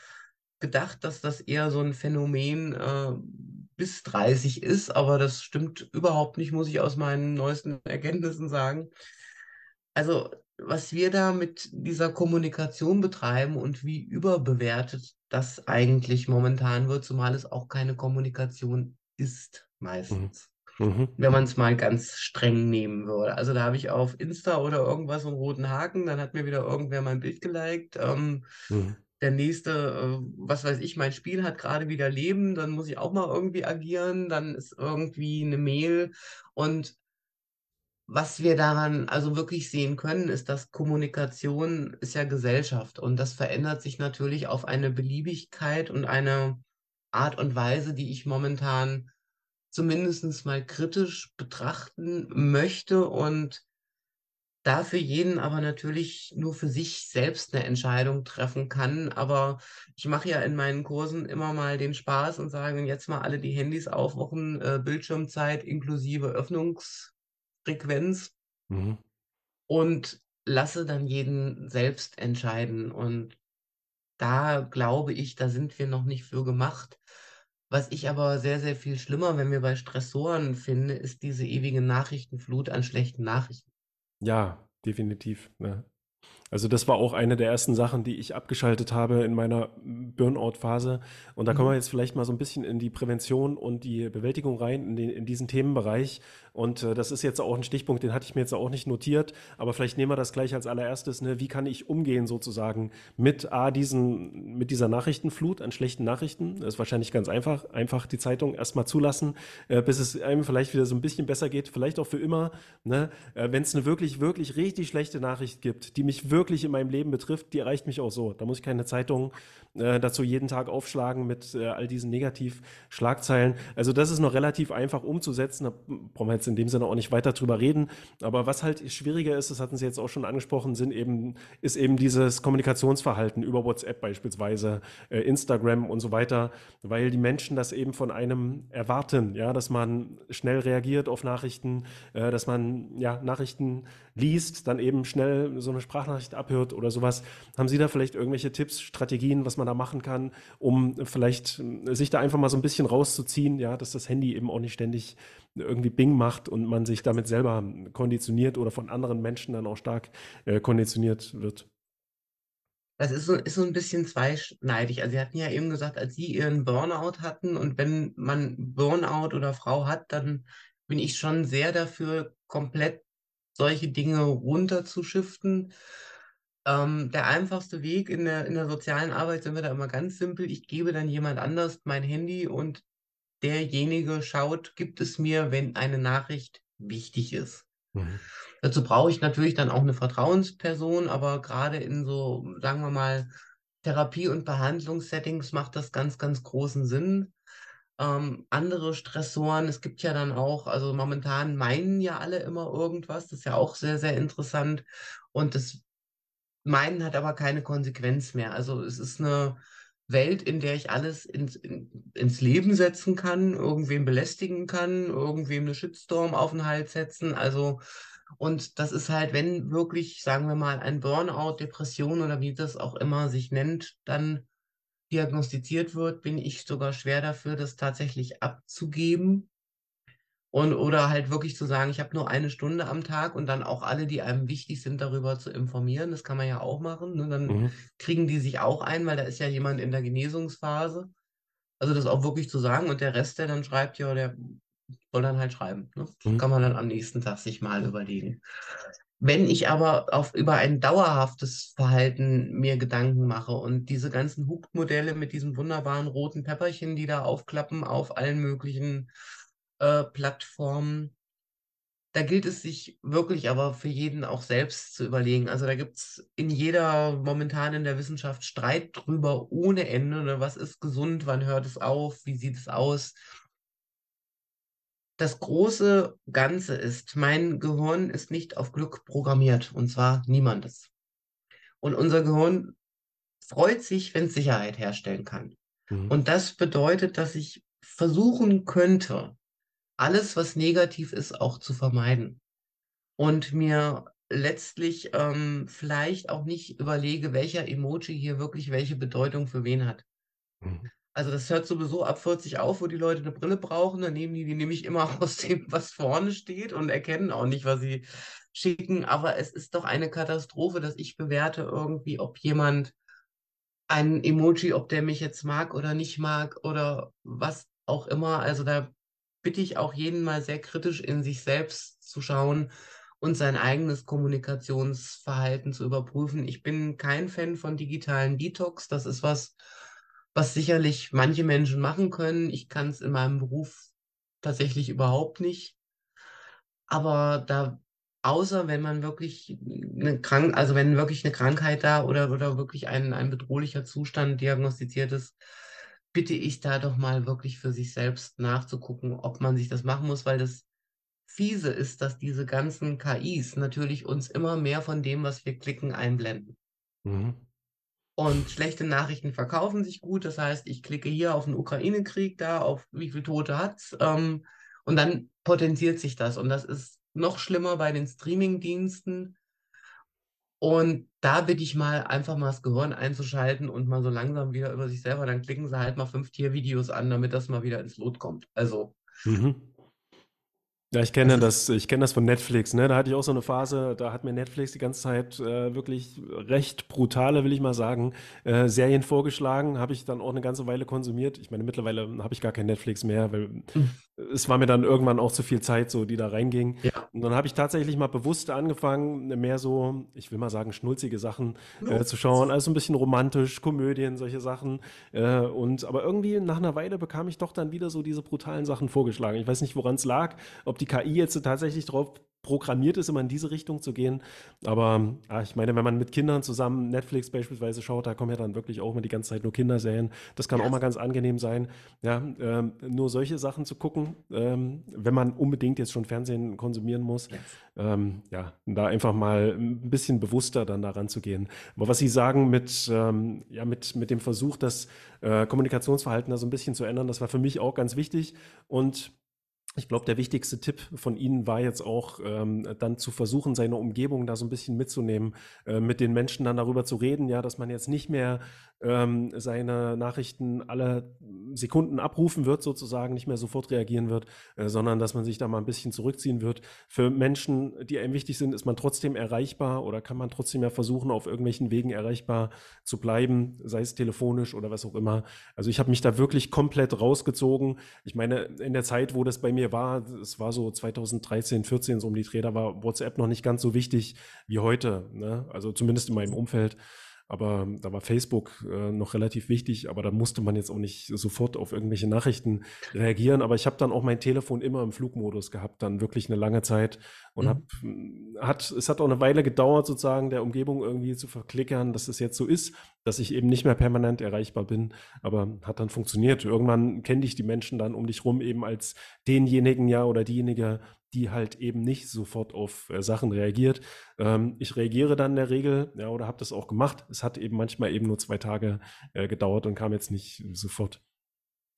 gedacht, dass das eher so ein Phänomen äh, bis 30 ist, aber das stimmt überhaupt nicht, muss ich aus meinen neuesten Erkenntnissen sagen. Also, was wir da mit dieser Kommunikation betreiben und wie überbewertet das eigentlich momentan wird, zumal es auch keine Kommunikation ist, Mhm. meistens. Mhm. Wenn man es mal ganz streng nehmen würde. Also da habe ich auf Insta oder irgendwas einen roten Haken, dann hat mir wieder irgendwer mein Bild geliked. Ähm, Mhm. der nächste, äh, was weiß ich, mein Spiel hat gerade wieder Leben, dann muss ich auch mal irgendwie agieren, dann ist irgendwie eine Mail und was wir daran also wirklich sehen können, ist, dass Kommunikation ist ja Gesellschaft und das verändert sich natürlich auf eine Beliebigkeit und eine Art und Weise, die ich momentan zumindest mal kritisch betrachten möchte und da für jeden aber natürlich nur für sich selbst eine Entscheidung treffen kann. Aber ich mache ja in meinen Kursen immer mal den Spaß und sage jetzt mal alle die Handys auf, Wochen äh, Bildschirmzeit inklusive Öffnungsfrequenz Mhm. und lasse dann jeden selbst entscheiden. Und da glaube ich, da sind wir noch nicht für gemacht. Was ich aber sehr, sehr viel schlimmer, wenn wir bei Stressoren finde, ist diese ewige Nachrichtenflut an schlechten Nachrichten. Ja, definitiv, ne? Also das war auch eine der ersten Sachen, die ich abgeschaltet habe in meiner Burnout-Phase. Und da kommen wir Mhm. jetzt vielleicht mal so ein bisschen in die Prävention und die Bewältigung rein, in, den, in diesen Themenbereich. Und äh, das ist jetzt auch ein Stichpunkt, den hatte ich mir jetzt auch nicht notiert, aber vielleicht nehmen wir das gleich als allererstes. Ne? Wie kann ich umgehen sozusagen mit A, diesen, mit dieser Nachrichtenflut an schlechten Nachrichten? Das ist wahrscheinlich ganz einfach. Einfach die Zeitung erstmal zulassen, äh, bis es einem vielleicht wieder so ein bisschen besser geht, vielleicht auch für immer. Ne? Äh, Wenn es eine wirklich, wirklich richtig schlechte Nachricht gibt, die mich wirklich in meinem Leben betrifft, die erreicht mich auch so. Da muss ich keine Zeitung äh, dazu jeden Tag aufschlagen mit äh, all diesen Negativ-Schlagzeilen. Also das ist noch relativ einfach umzusetzen. Da brauchen wir jetzt in dem Sinne auch nicht weiter drüber reden. Aber was halt schwieriger ist, das hatten Sie jetzt auch schon angesprochen, sind eben, ist eben dieses Kommunikationsverhalten über WhatsApp beispielsweise, äh, Instagram und so weiter, weil die Menschen das eben von einem erwarten, ja, dass man schnell reagiert auf Nachrichten, äh, dass man ja Nachrichten liest, dann eben schnell so eine Sprachnachricht abhört oder sowas. Haben Sie da vielleicht irgendwelche Tipps, Strategien, was man da machen kann, um vielleicht äh, sich da einfach mal so ein bisschen rauszuziehen, ja, dass das Handy eben auch nicht ständig irgendwie Bing macht und man sich damit selber konditioniert oder von anderen Menschen dann auch stark äh, konditioniert wird? Das ist so, ist so ein bisschen zweischneidig. Also Sie hatten ja eben gesagt, als Sie Ihren Burnout hatten und wenn man Burnout oder Frau hat, dann bin ich schon sehr dafür, komplett solche Dinge runterzuschiften. Ähm, der einfachste Weg in der, in der sozialen Arbeit sind wir da immer ganz simpel. Ich gebe dann jemand anders mein Handy und derjenige schaut, gibt es mir, wenn eine Nachricht wichtig ist. Mhm. Dazu brauche ich natürlich dann auch eine Vertrauensperson, aber gerade in so, sagen wir mal, Therapie- und Behandlungssettings macht das ganz, ganz großen Sinn. Ähm, andere Stressoren, es gibt ja dann auch, also momentan meinen ja alle immer irgendwas, das ist ja auch sehr, sehr interessant. Und das Meinen hat aber keine Konsequenz mehr. Also es ist eine Welt, in der ich alles ins, in, ins Leben setzen kann, irgendwen belästigen kann, irgendwem eine Shitstorm auf den Hals setzen. Also, und das ist halt, wenn wirklich, sagen wir mal, ein Burnout, Depression oder wie das auch immer sich nennt, dann diagnostiziert wird, bin ich sogar schwer dafür, das tatsächlich abzugeben. Und oder halt wirklich zu sagen, ich habe nur eine Stunde am Tag und dann auch alle, die einem wichtig sind, darüber zu informieren. Das kann man ja auch machen. Ne? Dann Mhm. kriegen die sich auch ein, weil da ist ja jemand in der Genesungsphase. Also das auch wirklich zu sagen und der Rest, der dann schreibt, ja, der soll dann halt schreiben. Ne? Mhm. kann man dann am nächsten Tag sich mal überlegen. Wenn ich aber auf, über ein dauerhaftes Verhalten mir Gedanken mache und diese ganzen Hook-Modelle mit diesen wunderbaren roten Pepperchen, die da aufklappen auf allen möglichen äh, Plattformen, da gilt es sich wirklich aber für jeden auch selbst zu überlegen. Also da gibt es in jeder, momentan in der Wissenschaft Streit drüber ohne Ende. Ne? Was ist gesund? Wann hört es auf? Wie sieht es aus? Das große Ganze ist, mein Gehirn ist nicht auf Glück programmiert und zwar niemandes. Und unser Gehirn freut sich, wenn es Sicherheit herstellen kann. Mhm. Und das bedeutet, dass ich versuchen könnte, alles, was negativ ist, auch zu vermeiden. Und mir letztlich ähm, vielleicht auch nicht überlege, welcher Emoji hier wirklich welche Bedeutung für wen hat. Mhm. Also das hört sowieso ab 40 auf, wo die Leute eine Brille brauchen. Dann nehmen die die nämlich immer aus dem, was vorne steht und erkennen auch nicht, was sie schicken. Aber es ist doch eine Katastrophe, dass ich bewerte irgendwie, ob jemand ein Emoji, ob der mich jetzt mag oder nicht mag oder was auch immer. Also da bitte ich auch jeden mal sehr kritisch in sich selbst zu schauen und sein eigenes Kommunikationsverhalten zu überprüfen. Ich bin kein Fan von digitalen Detox. Das ist was, was sicherlich manche Menschen machen können. Ich kann es in meinem Beruf tatsächlich überhaupt nicht. Aber da, außer wenn man wirklich eine Krank, also wenn wirklich eine Krankheit da oder, oder wirklich ein, ein bedrohlicher Zustand diagnostiziert ist, bitte ich da doch mal wirklich für sich selbst nachzugucken, ob man sich das machen muss, weil das Fiese ist, dass diese ganzen KIs natürlich uns immer mehr von dem, was wir klicken, einblenden. Mhm. Und schlechte Nachrichten verkaufen sich gut. Das heißt, ich klicke hier auf den Ukraine-Krieg, da auf wie viele Tote hat ähm, und dann potenziert sich das. Und das ist noch schlimmer bei den Streaming-Diensten. Und da bitte ich mal einfach mal das Gehirn einzuschalten und mal so langsam wieder über sich selber, dann klicken sie halt mal fünf Tiervideos an, damit das mal wieder ins Lot kommt. Also mhm. Ja, ich kenne das, ich kenne das von Netflix, ne? Da hatte ich auch so eine Phase, da hat mir Netflix die ganze Zeit äh, wirklich recht brutale, will ich mal sagen, äh, Serien vorgeschlagen, habe ich dann auch eine ganze Weile konsumiert. Ich meine, mittlerweile habe ich gar kein Netflix mehr, weil mhm. Es war mir dann irgendwann auch zu viel Zeit, so die da reinging. Ja. Und dann habe ich tatsächlich mal bewusst angefangen, mehr so, ich will mal sagen, schnulzige Sachen äh, zu schauen, also ein bisschen romantisch, Komödien, solche Sachen. Äh, und aber irgendwie nach einer Weile bekam ich doch dann wieder so diese brutalen Sachen vorgeschlagen. Ich weiß nicht, woran es lag, ob die die KI jetzt tatsächlich drauf programmiert ist, immer in diese Richtung zu gehen. Aber ah, ich meine, wenn man mit Kindern zusammen Netflix beispielsweise schaut, da kommen ja dann wirklich auch immer die ganze Zeit nur Kinderserien. Das kann ja. auch mal ganz angenehm sein. Ja, ähm, nur solche Sachen zu gucken, ähm, wenn man unbedingt jetzt schon Fernsehen konsumieren muss, yes. ähm, ja, da einfach mal ein bisschen bewusster dann daran zu gehen. Aber was Sie sagen mit, ähm, ja, mit, mit dem Versuch, das äh, Kommunikationsverhalten da so ein bisschen zu ändern, das war für mich auch ganz wichtig und ich glaube, der wichtigste Tipp von Ihnen war jetzt auch, ähm, dann zu versuchen, seine Umgebung da so ein bisschen mitzunehmen, äh, mit den Menschen dann darüber zu reden, ja, dass man jetzt nicht mehr ähm, seine Nachrichten alle Sekunden abrufen wird, sozusagen, nicht mehr sofort reagieren wird, äh, sondern dass man sich da mal ein bisschen zurückziehen wird. Für Menschen, die einem wichtig sind, ist man trotzdem erreichbar oder kann man trotzdem ja versuchen, auf irgendwelchen Wegen erreichbar zu bleiben, sei es telefonisch oder was auch immer. Also ich habe mich da wirklich komplett rausgezogen. Ich meine, in der Zeit, wo das bei mir war, es war so 2013, 14 so um die da war WhatsApp noch nicht ganz so wichtig wie heute. Ne? Also zumindest in meinem Umfeld. Aber da war Facebook äh, noch relativ wichtig, aber da musste man jetzt auch nicht sofort auf irgendwelche Nachrichten reagieren. Aber ich habe dann auch mein Telefon immer im Flugmodus gehabt, dann wirklich eine lange Zeit und mhm. hab, hm, hat, es hat auch eine Weile gedauert, sozusagen der Umgebung irgendwie zu verklickern, dass es jetzt so ist, dass ich eben nicht mehr permanent erreichbar bin. Aber hat dann funktioniert. Irgendwann kenne ich die Menschen dann um dich rum eben als denjenigen ja oder diejenige, die halt eben nicht sofort auf äh, Sachen reagiert. Ähm, ich reagiere dann in der Regel, ja, oder habe das auch gemacht. Es hat eben manchmal eben nur zwei Tage äh, gedauert und kam jetzt nicht sofort.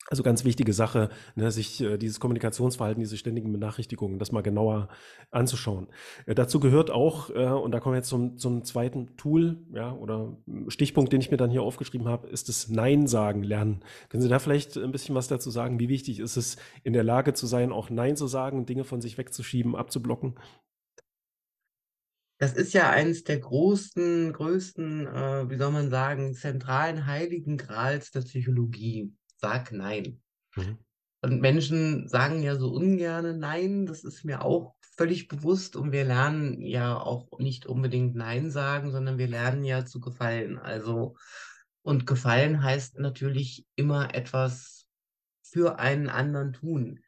Also ganz wichtige Sache, ne, sich äh, dieses Kommunikationsverhalten, diese ständigen Benachrichtigungen, das mal genauer anzuschauen. Äh, dazu gehört auch, äh, und da kommen wir jetzt zum, zum zweiten Tool, ja, oder Stichpunkt, den ich mir dann hier aufgeschrieben habe, ist das Nein sagen lernen. Können Sie da vielleicht ein bisschen was dazu sagen? Wie wichtig ist es, in der Lage zu sein, auch Nein zu sagen, Dinge von sich wegzuschieben, abzublocken? Das ist ja eines der großen, größten, äh, wie soll man sagen, zentralen Heiligen Grals der Psychologie sag nein. Mhm. Und Menschen sagen ja so ungern nein, das ist mir auch völlig bewusst und wir lernen ja auch nicht unbedingt nein sagen, sondern wir lernen ja zu gefallen. Also, und gefallen heißt natürlich immer etwas für einen anderen tun.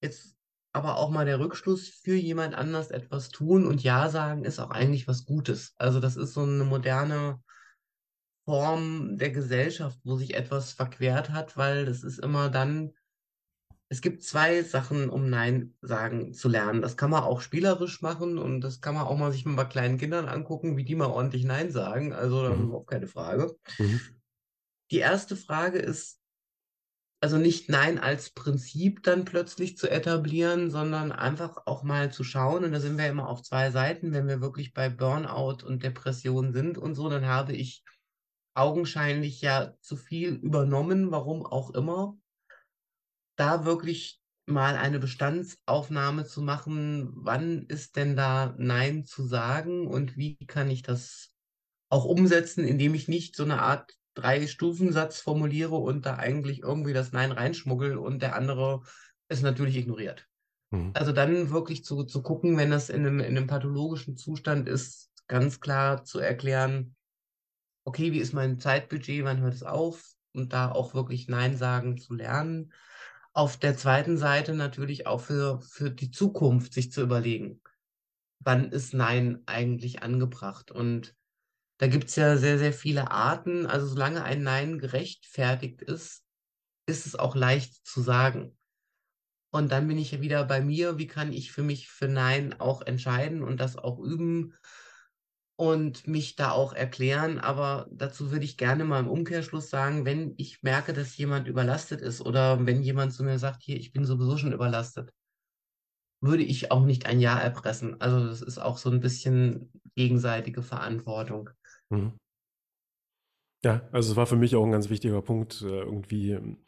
Jetzt aber auch mal der Rückschluss für jemand anders etwas tun und Ja sagen ist auch eigentlich was Gutes. Also das ist so eine moderne Form der Gesellschaft, wo sich etwas verquert hat, weil das ist immer dann, es gibt zwei Sachen, um Nein sagen zu lernen. Das kann man auch spielerisch machen und das kann man auch mal sich mal bei kleinen Kindern angucken, wie die mal ordentlich Nein sagen. Also da mhm. überhaupt keine Frage. Mhm. Die erste Frage ist, also nicht Nein als Prinzip dann plötzlich zu etablieren, sondern einfach auch mal zu schauen. Und da sind wir immer auf zwei Seiten. Wenn wir wirklich bei Burnout und Depression sind und so, dann habe ich augenscheinlich ja zu viel übernommen, warum auch immer. Da wirklich mal eine Bestandsaufnahme zu machen, wann ist denn da Nein zu sagen und wie kann ich das auch umsetzen, indem ich nicht so eine Art Drei-Stufen-Satz formuliere und da eigentlich irgendwie das Nein reinschmuggel und der andere es natürlich ignoriert. Mhm. Also dann wirklich zu, zu gucken, wenn das in einem, in einem pathologischen Zustand ist, ganz klar zu erklären, okay, wie ist mein Zeitbudget, wann hört es auf? Und da auch wirklich Nein sagen zu lernen. Auf der zweiten Seite natürlich auch für, für die Zukunft sich zu überlegen, wann ist Nein eigentlich angebracht? Und da gibt es ja sehr, sehr viele Arten. Also solange ein Nein gerechtfertigt ist, ist es auch leicht zu sagen. Und dann bin ich ja wieder bei mir, wie kann ich für mich für Nein auch entscheiden und das auch üben und mich da auch erklären. Aber dazu würde ich gerne mal im Umkehrschluss sagen, wenn ich merke, dass jemand überlastet ist oder wenn jemand zu mir sagt, hier, ich bin sowieso schon überlastet, würde ich auch nicht ein Ja erpressen. Also das ist auch so ein bisschen gegenseitige Verantwortung. Mhm. Ja, also es war für mich auch ein ganz wichtiger Punkt, äh, irgendwie ähm,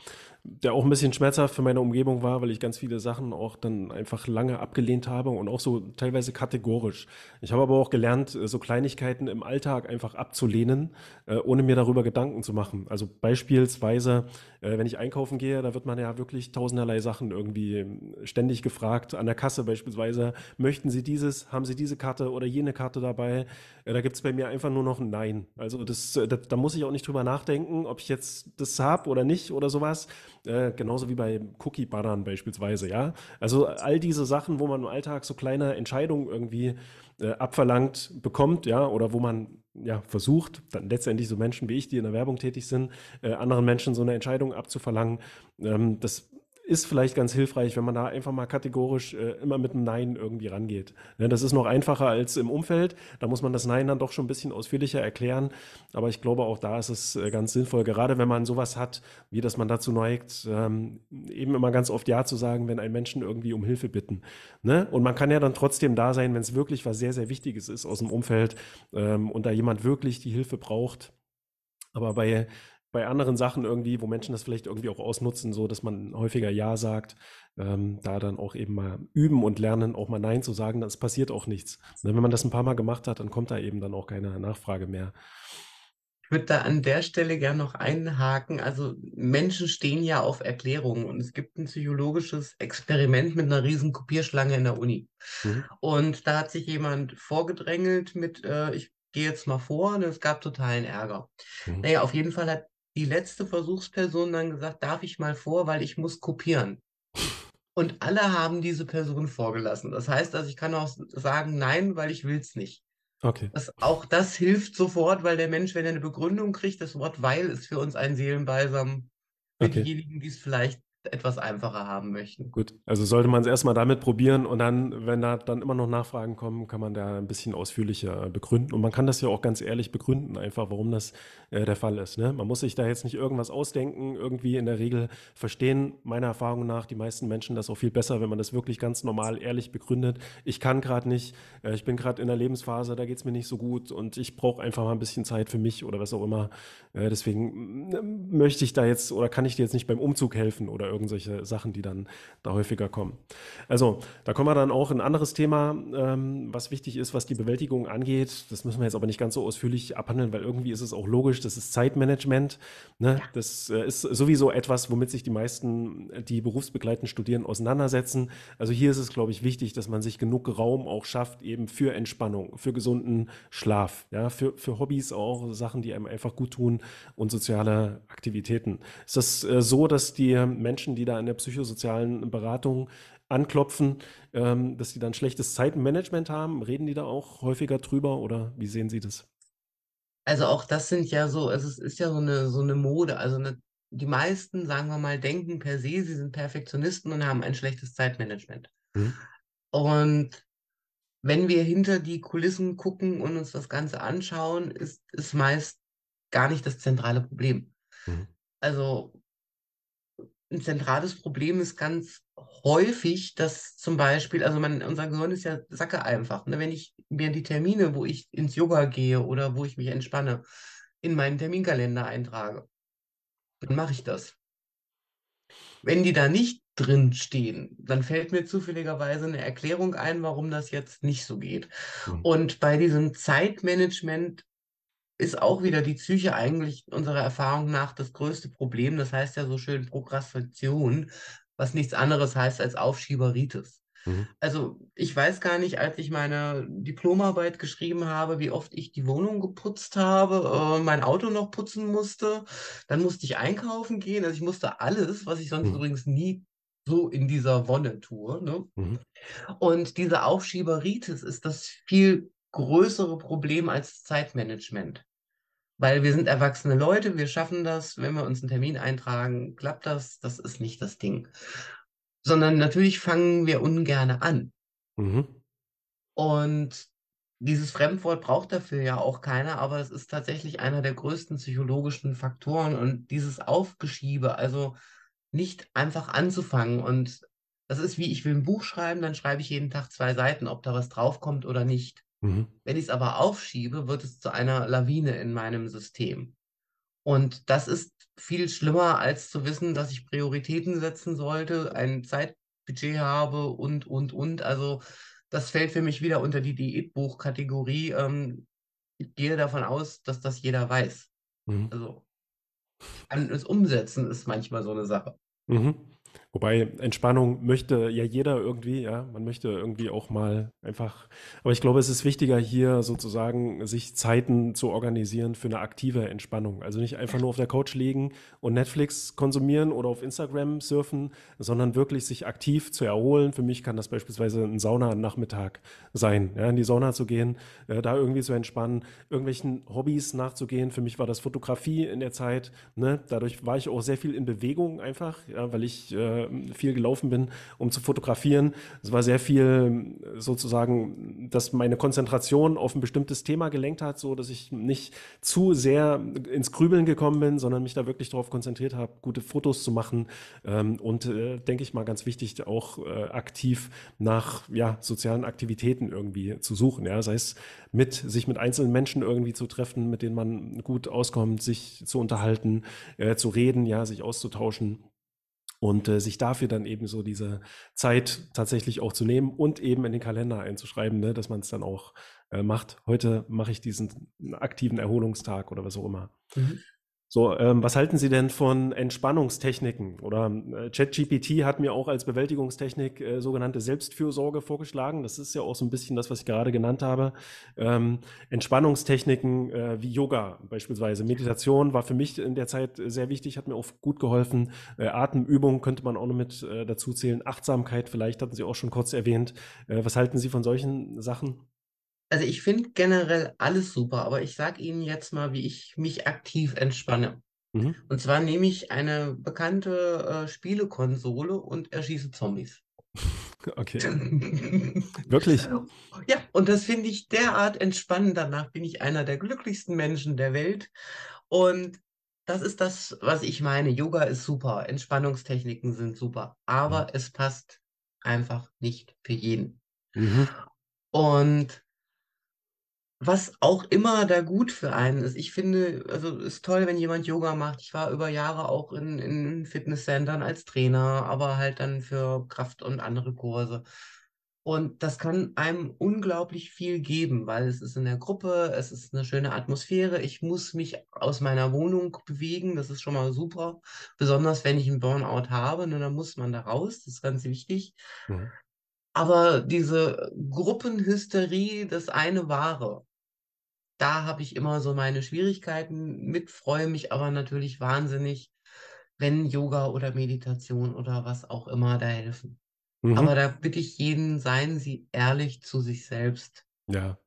der auch ein bisschen schmerzhaft für meine Umgebung war, weil ich ganz viele Sachen auch dann einfach lange abgelehnt habe und auch so teilweise kategorisch. Ich habe aber auch gelernt, äh, so Kleinigkeiten im Alltag einfach abzulehnen, äh, ohne mir darüber Gedanken zu machen. Also beispielsweise, äh, wenn ich einkaufen gehe, da wird man ja wirklich tausenderlei Sachen irgendwie ähm, ständig gefragt. An der Kasse beispielsweise, möchten Sie dieses, haben Sie diese Karte oder jene Karte dabei? Da gibt es bei mir einfach nur noch ein Nein. Also das, da, da muss ich auch nicht drüber nachdenken, ob ich jetzt das habe oder nicht oder sowas. Äh, genauso wie bei Cookie-Bannern beispielsweise, ja. Also all diese Sachen, wo man im Alltag so kleine Entscheidungen irgendwie äh, abverlangt bekommt, ja, oder wo man ja versucht, dann letztendlich so Menschen wie ich, die in der Werbung tätig sind, äh, anderen Menschen so eine Entscheidung abzuverlangen, ähm, das ist vielleicht ganz hilfreich, wenn man da einfach mal kategorisch äh, immer mit einem Nein irgendwie rangeht. Ja, das ist noch einfacher als im Umfeld. Da muss man das Nein dann doch schon ein bisschen ausführlicher erklären. Aber ich glaube, auch da ist es äh, ganz sinnvoll, gerade wenn man sowas hat, wie dass man dazu neigt, ähm, eben immer ganz oft Ja zu sagen, wenn ein Menschen irgendwie um Hilfe bitten. Ne? Und man kann ja dann trotzdem da sein, wenn es wirklich was sehr, sehr Wichtiges ist aus dem Umfeld ähm, und da jemand wirklich die Hilfe braucht. Aber bei bei anderen Sachen irgendwie, wo Menschen das vielleicht irgendwie auch ausnutzen, so dass man häufiger Ja sagt, ähm, da dann auch eben mal üben und lernen, auch mal Nein zu sagen, dann passiert auch nichts. Und wenn man das ein paar Mal gemacht hat, dann kommt da eben dann auch keine Nachfrage mehr. Ich würde da an der Stelle gerne noch einhaken. Also Menschen stehen ja auf Erklärungen und es gibt ein psychologisches Experiment mit einer riesen Kopierschlange in der Uni. Mhm. Und da hat sich jemand vorgedrängelt mit, äh, ich gehe jetzt mal vor und es gab totalen Ärger. Mhm. Naja, auf jeden Fall hat die letzte Versuchsperson dann gesagt, darf ich mal vor, weil ich muss kopieren. Und alle haben diese Person vorgelassen. Das heißt also, ich kann auch sagen, nein, weil ich will es nicht. Okay. Das, auch das hilft sofort, weil der Mensch, wenn er eine Begründung kriegt, das Wort weil ist für uns ein Seelenbalsam für okay. diejenigen, die es vielleicht etwas einfacher haben möchten. Gut, also sollte man es erstmal damit probieren und dann, wenn da dann immer noch Nachfragen kommen, kann man da ein bisschen ausführlicher begründen. Und man kann das ja auch ganz ehrlich begründen, einfach warum das äh, der Fall ist. Ne? Man muss sich da jetzt nicht irgendwas ausdenken, irgendwie in der Regel verstehen, meiner Erfahrung nach, die meisten Menschen das auch viel besser, wenn man das wirklich ganz normal, ehrlich begründet. Ich kann gerade nicht, äh, ich bin gerade in der Lebensphase, da geht es mir nicht so gut und ich brauche einfach mal ein bisschen Zeit für mich oder was auch immer. Äh, deswegen möchte ich da jetzt oder kann ich dir jetzt nicht beim Umzug helfen oder irgendwelche Sachen, die dann da häufiger kommen. Also, da kommen wir dann auch in ein anderes Thema, ähm, was wichtig ist, was die Bewältigung angeht. Das müssen wir jetzt aber nicht ganz so ausführlich abhandeln, weil irgendwie ist es auch logisch, das ist Zeitmanagement. Ne? Ja. Das äh, ist sowieso etwas, womit sich die meisten, die berufsbegleitend studieren, auseinandersetzen. Also hier ist es, glaube ich, wichtig, dass man sich genug Raum auch schafft, eben für Entspannung, für gesunden Schlaf, ja, für, für Hobbys auch, Sachen, die einem einfach gut tun und soziale Aktivitäten. Ist das äh, so, dass die Menschen Menschen, die da in der psychosozialen Beratung anklopfen, ähm, dass die dann schlechtes Zeitmanagement haben? Reden die da auch häufiger drüber oder wie sehen Sie das? Also auch das sind ja so, also es ist ja so eine, so eine Mode. Also eine, die meisten, sagen wir mal, denken per se, sie sind Perfektionisten und haben ein schlechtes Zeitmanagement. Mhm. Und wenn wir hinter die Kulissen gucken und uns das Ganze anschauen, ist es meist gar nicht das zentrale Problem. Mhm. Also ein zentrales Problem ist ganz häufig, dass zum Beispiel, also man, unser Gehirn ist ja sacke einfach. Ne? Wenn ich mir die Termine, wo ich ins Yoga gehe oder wo ich mich entspanne, in meinen Terminkalender eintrage, dann mache ich das. Wenn die da nicht drin stehen, dann fällt mir zufälligerweise eine Erklärung ein, warum das jetzt nicht so geht. Mhm. Und bei diesem Zeitmanagement ist auch wieder die Psyche eigentlich unserer Erfahrung nach das größte Problem. Das heißt ja so schön Prokrastination, was nichts anderes heißt als Aufschieberitis. Mhm. Also ich weiß gar nicht, als ich meine Diplomarbeit geschrieben habe, wie oft ich die Wohnung geputzt habe, äh, mein Auto noch putzen musste. Dann musste ich einkaufen gehen. Also ich musste alles, was ich sonst mhm. übrigens nie so in dieser Wonne tue. Ne? Mhm. Und diese Aufschieberitis ist das viel größere Problem als Zeitmanagement. Weil wir sind erwachsene Leute, wir schaffen das, wenn wir uns einen Termin eintragen, klappt das, das ist nicht das Ding. Sondern natürlich fangen wir ungerne an. Mhm. Und dieses Fremdwort braucht dafür ja auch keiner, aber es ist tatsächlich einer der größten psychologischen Faktoren und dieses Aufgeschiebe, also nicht einfach anzufangen und das ist wie, ich will ein Buch schreiben, dann schreibe ich jeden Tag zwei Seiten, ob da was draufkommt oder nicht. Mhm. Wenn ich es aber aufschiebe, wird es zu einer Lawine in meinem System. Und das ist viel schlimmer, als zu wissen, dass ich Prioritäten setzen sollte, ein Zeitbudget habe und, und, und. Also das fällt für mich wieder unter die Diätbuch-Kategorie. Ähm, ich gehe davon aus, dass das jeder weiß. Mhm. Also das Umsetzen ist manchmal so eine Sache. Mhm. Wobei Entspannung möchte ja jeder irgendwie, ja, man möchte irgendwie auch mal einfach, aber ich glaube, es ist wichtiger hier sozusagen, sich Zeiten zu organisieren für eine aktive Entspannung. Also nicht einfach nur auf der Couch liegen und Netflix konsumieren oder auf Instagram surfen, sondern wirklich sich aktiv zu erholen. Für mich kann das beispielsweise ein Saunanachmittag sein, ja, in die Sauna zu gehen, äh, da irgendwie zu entspannen, irgendwelchen Hobbys nachzugehen. Für mich war das Fotografie in der Zeit, ne? Dadurch war ich auch sehr viel in Bewegung einfach, ja, weil ich äh, viel gelaufen bin, um zu fotografieren. Es war sehr viel sozusagen, dass meine Konzentration auf ein bestimmtes Thema gelenkt hat, so dass ich nicht zu sehr ins Grübeln gekommen bin, sondern mich da wirklich darauf konzentriert habe, gute Fotos zu machen ähm, und äh, denke ich mal ganz wichtig auch äh, aktiv nach ja, sozialen Aktivitäten irgendwie zu suchen. Ja, sei es mit sich mit einzelnen Menschen irgendwie zu treffen, mit denen man gut auskommt, sich zu unterhalten, äh, zu reden, ja, sich auszutauschen und äh, sich dafür dann eben so diese Zeit tatsächlich auch zu nehmen und eben in den Kalender einzuschreiben, ne, dass man es dann auch äh, macht. Heute mache ich diesen aktiven Erholungstag oder was auch immer. Mhm. So, ähm, was halten Sie denn von Entspannungstechniken? Oder äh, ChatGPT hat mir auch als Bewältigungstechnik äh, sogenannte Selbstfürsorge vorgeschlagen. Das ist ja auch so ein bisschen das, was ich gerade genannt habe. Ähm, Entspannungstechniken äh, wie Yoga beispielsweise. Meditation war für mich in der Zeit sehr wichtig, hat mir auch gut geholfen. Äh, Atemübung könnte man auch noch mit äh, dazu zählen. Achtsamkeit vielleicht hatten Sie auch schon kurz erwähnt. Äh, was halten Sie von solchen Sachen? Also ich finde generell alles super, aber ich sage Ihnen jetzt mal, wie ich mich aktiv entspanne. Mhm. Und zwar nehme ich eine bekannte äh, Spielekonsole und erschieße Zombies. Okay. Wirklich? Ja, und das finde ich derart entspannend. Danach bin ich einer der glücklichsten Menschen der Welt. Und das ist das, was ich meine. Yoga ist super, Entspannungstechniken sind super, aber mhm. es passt einfach nicht für jeden. Mhm. Und was auch immer da gut für einen ist. Ich finde, also ist toll, wenn jemand Yoga macht. Ich war über Jahre auch in, in Fitnesscentern als Trainer, aber halt dann für Kraft und andere Kurse. Und das kann einem unglaublich viel geben, weil es ist in der Gruppe, es ist eine schöne Atmosphäre. Ich muss mich aus meiner Wohnung bewegen, das ist schon mal super. Besonders wenn ich einen Burnout habe, ne, dann muss man da raus, das ist ganz wichtig. Mhm. Aber diese Gruppenhysterie, das eine Wahre, da habe ich immer so meine Schwierigkeiten mit, freue mich aber natürlich wahnsinnig, wenn Yoga oder Meditation oder was auch immer da helfen. Mhm. Aber da bitte ich jeden, seien Sie ehrlich zu sich selbst. Ja.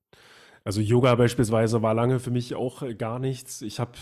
Also Yoga beispielsweise war lange für mich auch gar nichts. Ich habe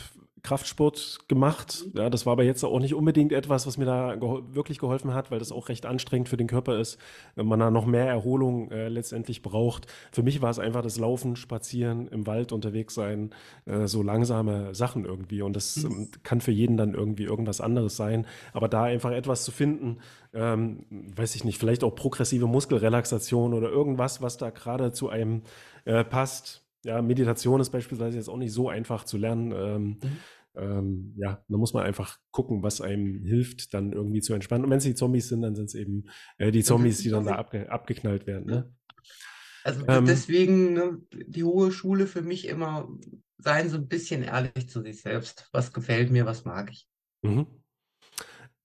Kraftsport gemacht. Ja, das war aber jetzt auch nicht unbedingt etwas, was mir da geho wirklich geholfen hat, weil das auch recht anstrengend für den Körper ist, wenn man da noch mehr Erholung äh, letztendlich braucht. Für mich war es einfach das Laufen, Spazieren, im Wald unterwegs sein, äh, so langsame Sachen irgendwie. Und das mhm. kann für jeden dann irgendwie irgendwas anderes sein. Aber da einfach etwas zu finden, ähm, weiß ich nicht, vielleicht auch progressive Muskelrelaxation oder irgendwas, was da gerade zu einem äh, passt. Ja, Meditation ist beispielsweise jetzt auch nicht so einfach zu lernen. Ähm, mhm ähm, ja, da muss man einfach gucken, was einem hilft, dann irgendwie zu entspannen. Und wenn es die Zombies sind, dann sind es eben äh, die Zombies, die dann da abge abgeknallt werden. Ne? Also ähm, deswegen ne, die hohe Schule für mich immer, seien so ein bisschen ehrlich zu sich selbst. Was gefällt mir, was mag ich. Mhm.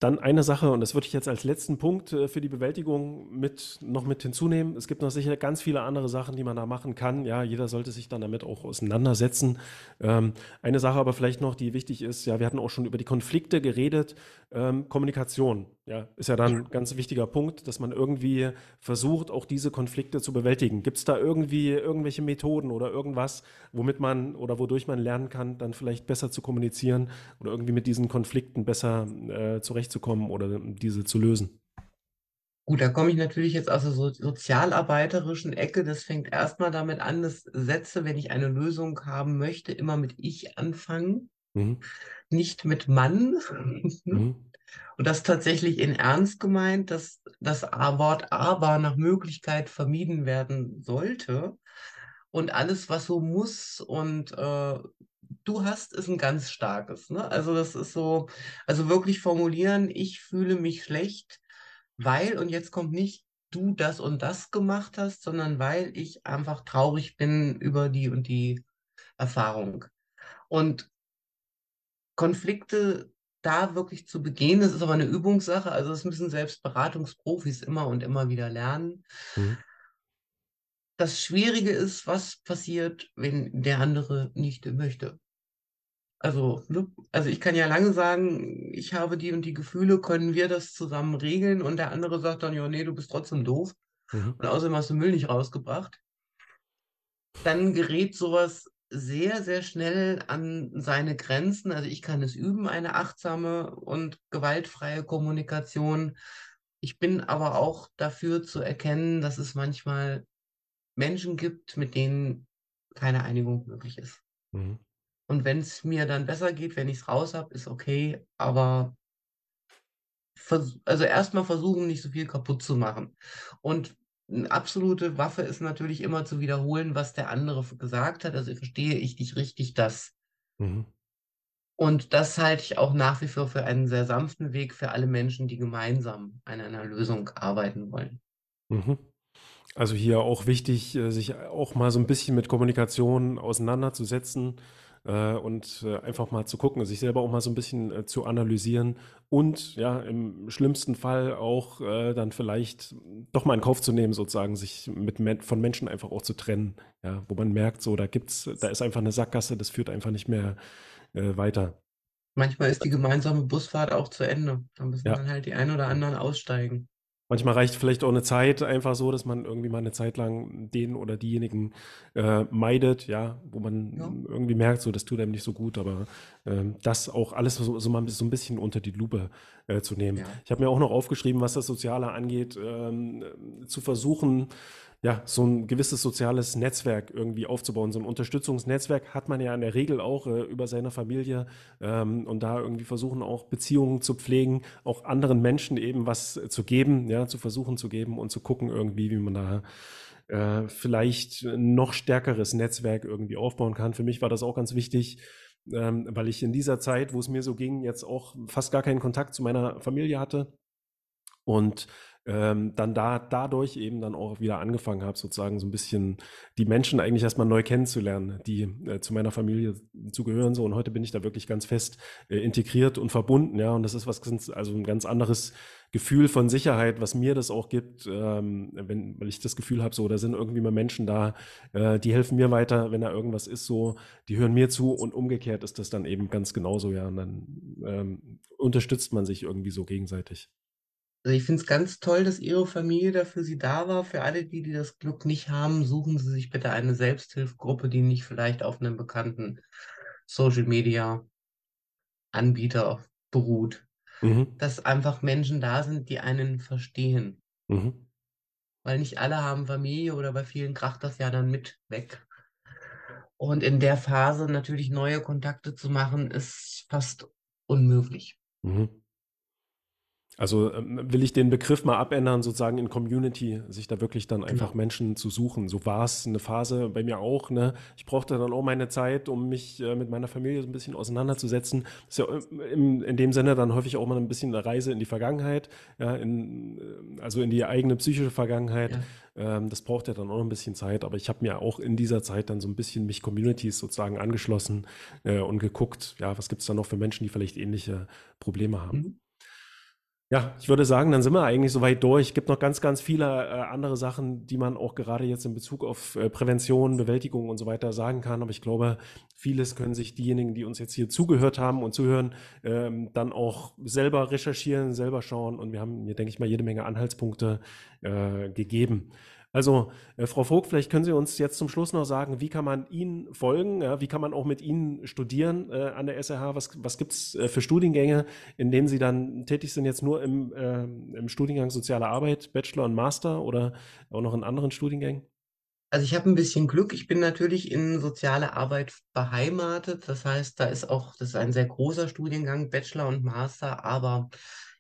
Dann eine Sache, und das würde ich jetzt als letzten Punkt äh, für die Bewältigung mit, noch mit hinzunehmen. Es gibt noch sicher ganz viele andere Sachen, die man da machen kann. Ja, jeder sollte sich dann damit auch auseinandersetzen. Ähm, eine Sache aber vielleicht noch, die wichtig ist, ja, wir hatten auch schon über die Konflikte geredet. Ähm, Kommunikation, ja, ist ja dann ein ganz wichtiger Punkt, dass man irgendwie versucht, auch diese Konflikte zu bewältigen. Gibt es da irgendwie irgendwelche Methoden oder irgendwas, womit man oder wodurch man lernen kann, dann vielleicht besser zu kommunizieren oder irgendwie mit diesen Konflikten besser äh, zurechtzukommen oder diese zu lösen? Gut, da komme ich natürlich jetzt aus der so sozialarbeiterischen Ecke. Das fängt erstmal damit an, dass Sätze, wenn ich eine Lösung haben möchte, immer mit ich anfangen. Mhm nicht mit Mann. Mhm. Und das tatsächlich in Ernst gemeint, dass das Wort aber nach Möglichkeit vermieden werden sollte. Und alles, was so muss und äh, du hast, ist ein ganz starkes. Ne? Also das ist so, also wirklich formulieren, ich fühle mich schlecht, weil, und jetzt kommt nicht, du das und das gemacht hast, sondern weil ich einfach traurig bin über die und die Erfahrung. Und Konflikte da wirklich zu begehen, das ist aber eine Übungssache. Also das müssen selbst Beratungsprofis immer und immer wieder lernen. Mhm. Das Schwierige ist, was passiert, wenn der andere nicht möchte. Also, ne? also ich kann ja lange sagen, ich habe die und die Gefühle, können wir das zusammen regeln? Und der andere sagt dann, ja, nee, du bist trotzdem doof. Mhm. Und außerdem hast du Müll nicht rausgebracht. Dann gerät sowas sehr, sehr schnell an seine Grenzen. Also ich kann es üben, eine achtsame und gewaltfreie Kommunikation. Ich bin aber auch dafür zu erkennen, dass es manchmal Menschen gibt, mit denen keine Einigung möglich ist. Mhm. Und wenn es mir dann besser geht, wenn ich es raus habe, ist okay, aber also erstmal versuchen, nicht so viel kaputt zu machen. Und eine absolute Waffe ist natürlich immer zu wiederholen, was der andere gesagt hat. Also verstehe ich dich richtig, das. Mhm. Und das halte ich auch nach wie vor für einen sehr sanften Weg für alle Menschen, die gemeinsam an einer Lösung arbeiten wollen. Mhm. Also hier auch wichtig, äh, sich auch mal so ein bisschen mit Kommunikation auseinanderzusetzen äh, und äh, einfach mal zu gucken, sich selber auch mal so ein bisschen äh, zu analysieren und ja, im schlimmsten Fall auch äh, dann vielleicht doch mal in Kauf zu nehmen, sozusagen, sich mit von Menschen einfach auch zu trennen, ja, wo man merkt, so, da gibt's, da ist einfach eine Sackgasse, das führt einfach nicht mehr äh, weiter. Manchmal ist die gemeinsame Busfahrt auch zu Ende. Da müssen ja. dann halt die einen oder anderen aussteigen. Manchmal reicht vielleicht auch eine Zeit einfach so, dass man irgendwie mal eine Zeit lang den oder diejenigen äh, meidet, ja, wo man ja. irgendwie merkt, so das tut einem nicht so gut, aber äh, das auch alles so, so, mal so ein bisschen unter die Lupe äh, zu nehmen. Ja. Ich habe mir auch noch aufgeschrieben, was das Soziale angeht, ähm, zu versuchen, ja, so ein gewisses soziales Netzwerk irgendwie aufzubauen. So ein Unterstützungsnetzwerk hat man ja in der Regel auch äh, über seine Familie ähm, und da irgendwie versuchen auch Beziehungen zu pflegen, auch anderen Menschen eben was zu geben, ja, zu versuchen zu geben und zu gucken irgendwie, wie man da äh, vielleicht noch stärkeres Netzwerk irgendwie aufbauen kann. Für mich war das auch ganz wichtig, ähm, weil ich in dieser Zeit, wo es mir so ging, jetzt auch fast gar keinen Kontakt zu meiner Familie hatte. Und ähm, dann da dadurch eben dann auch wieder angefangen habe, sozusagen so ein bisschen die Menschen eigentlich erstmal neu kennenzulernen, die äh, zu meiner Familie zugehören so. Und heute bin ich da wirklich ganz fest äh, integriert und verbunden, ja. Und das ist was also ein ganz anderes Gefühl von Sicherheit, was mir das auch gibt, ähm, wenn weil ich das Gefühl habe, so da sind irgendwie mal Menschen da, äh, die helfen mir weiter, wenn da irgendwas ist, so. Die hören mir zu und umgekehrt ist das dann eben ganz genauso, ja. Und dann ähm, unterstützt man sich irgendwie so gegenseitig. Also ich finde es ganz toll, dass Ihre Familie da für Sie da war. Für alle, die, die das Glück nicht haben, suchen Sie sich bitte eine Selbsthilfegruppe, die nicht vielleicht auf einem bekannten Social Media Anbieter beruht. Mhm. Dass einfach Menschen da sind, die einen verstehen. Mhm. Weil nicht alle haben Familie oder bei vielen kracht das ja dann mit weg. Und in der Phase natürlich neue Kontakte zu machen, ist fast unmöglich. Mhm. Also ähm, will ich den Begriff mal abändern, sozusagen in Community, sich da wirklich dann einfach genau. Menschen zu suchen. So war es eine Phase bei mir auch. Ne? Ich brauchte dann auch meine Zeit, um mich äh, mit meiner Familie so ein bisschen auseinanderzusetzen. Das ist ja äh, im, in dem Sinne dann häufig auch mal ein bisschen eine Reise in die Vergangenheit, ja, in, äh, also in die eigene psychische Vergangenheit. Ja. Ähm, das braucht ja dann auch ein bisschen Zeit, aber ich habe mir auch in dieser Zeit dann so ein bisschen mich Communities sozusagen angeschlossen äh, und geguckt, ja, was gibt es da noch für Menschen, die vielleicht ähnliche Probleme haben. Mhm. Ja, ich würde sagen, dann sind wir eigentlich soweit durch. Es gibt noch ganz, ganz viele äh, andere Sachen, die man auch gerade jetzt in Bezug auf äh, Prävention, Bewältigung und so weiter sagen kann. Aber ich glaube, vieles können sich diejenigen, die uns jetzt hier zugehört haben und zuhören, ähm, dann auch selber recherchieren, selber schauen. Und wir haben hier, denke ich mal, jede Menge Anhaltspunkte äh, gegeben. Also, äh, Frau Vogt, vielleicht können Sie uns jetzt zum Schluss noch sagen, wie kann man Ihnen folgen? Ja, wie kann man auch mit Ihnen studieren äh, an der SRH? Was, was gibt es äh, für Studiengänge, in denen Sie dann tätig sind? Jetzt nur im, äh, im Studiengang Soziale Arbeit, Bachelor und Master oder auch noch in anderen Studiengängen? Also ich habe ein bisschen Glück. Ich bin natürlich in soziale Arbeit beheimatet. Das heißt, da ist auch, das ist ein sehr großer Studiengang, Bachelor und Master, aber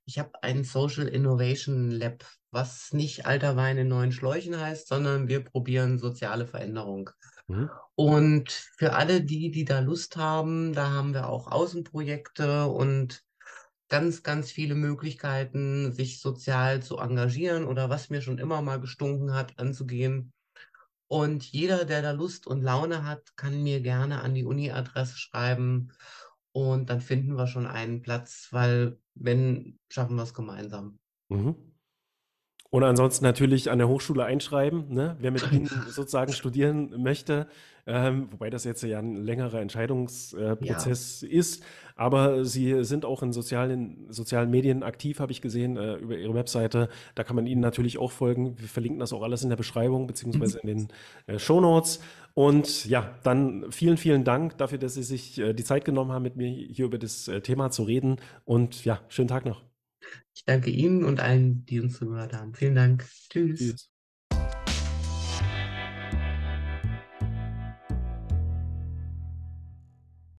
ich habe ein Social Innovation Lab, was nicht alter Wein in neuen Schläuchen heißt, sondern wir probieren soziale Veränderung. Mhm. Und für alle die, die da Lust haben, da haben wir auch Außenprojekte und ganz, ganz viele Möglichkeiten, sich sozial zu engagieren oder was mir schon immer mal gestunken hat, anzugehen. Und jeder, der da Lust und Laune hat, kann mir gerne an die Uni-Adresse schreiben und dann finden wir schon einen Platz, weil wenn, schaffen wir es gemeinsam. Mhm. Und ansonsten natürlich an der Hochschule einschreiben, ne? wer mit Ihnen sozusagen studieren möchte, ähm, wobei das jetzt ja ein längerer Entscheidungsprozess äh, ja. ist. Aber Sie sind auch in sozialen, sozialen Medien aktiv, habe ich gesehen, äh, über Ihre Webseite. Da kann man Ihnen natürlich auch folgen. Wir verlinken das auch alles in der Beschreibung beziehungsweise in den äh, Show Notes. Und ja, dann vielen, vielen Dank dafür, dass Sie sich äh, die Zeit genommen haben, mit mir hier über das äh, Thema zu reden. Und ja, schönen Tag noch. Ich danke Ihnen und allen, die uns zugehört haben. Vielen Dank. Tschüss. Tschüss.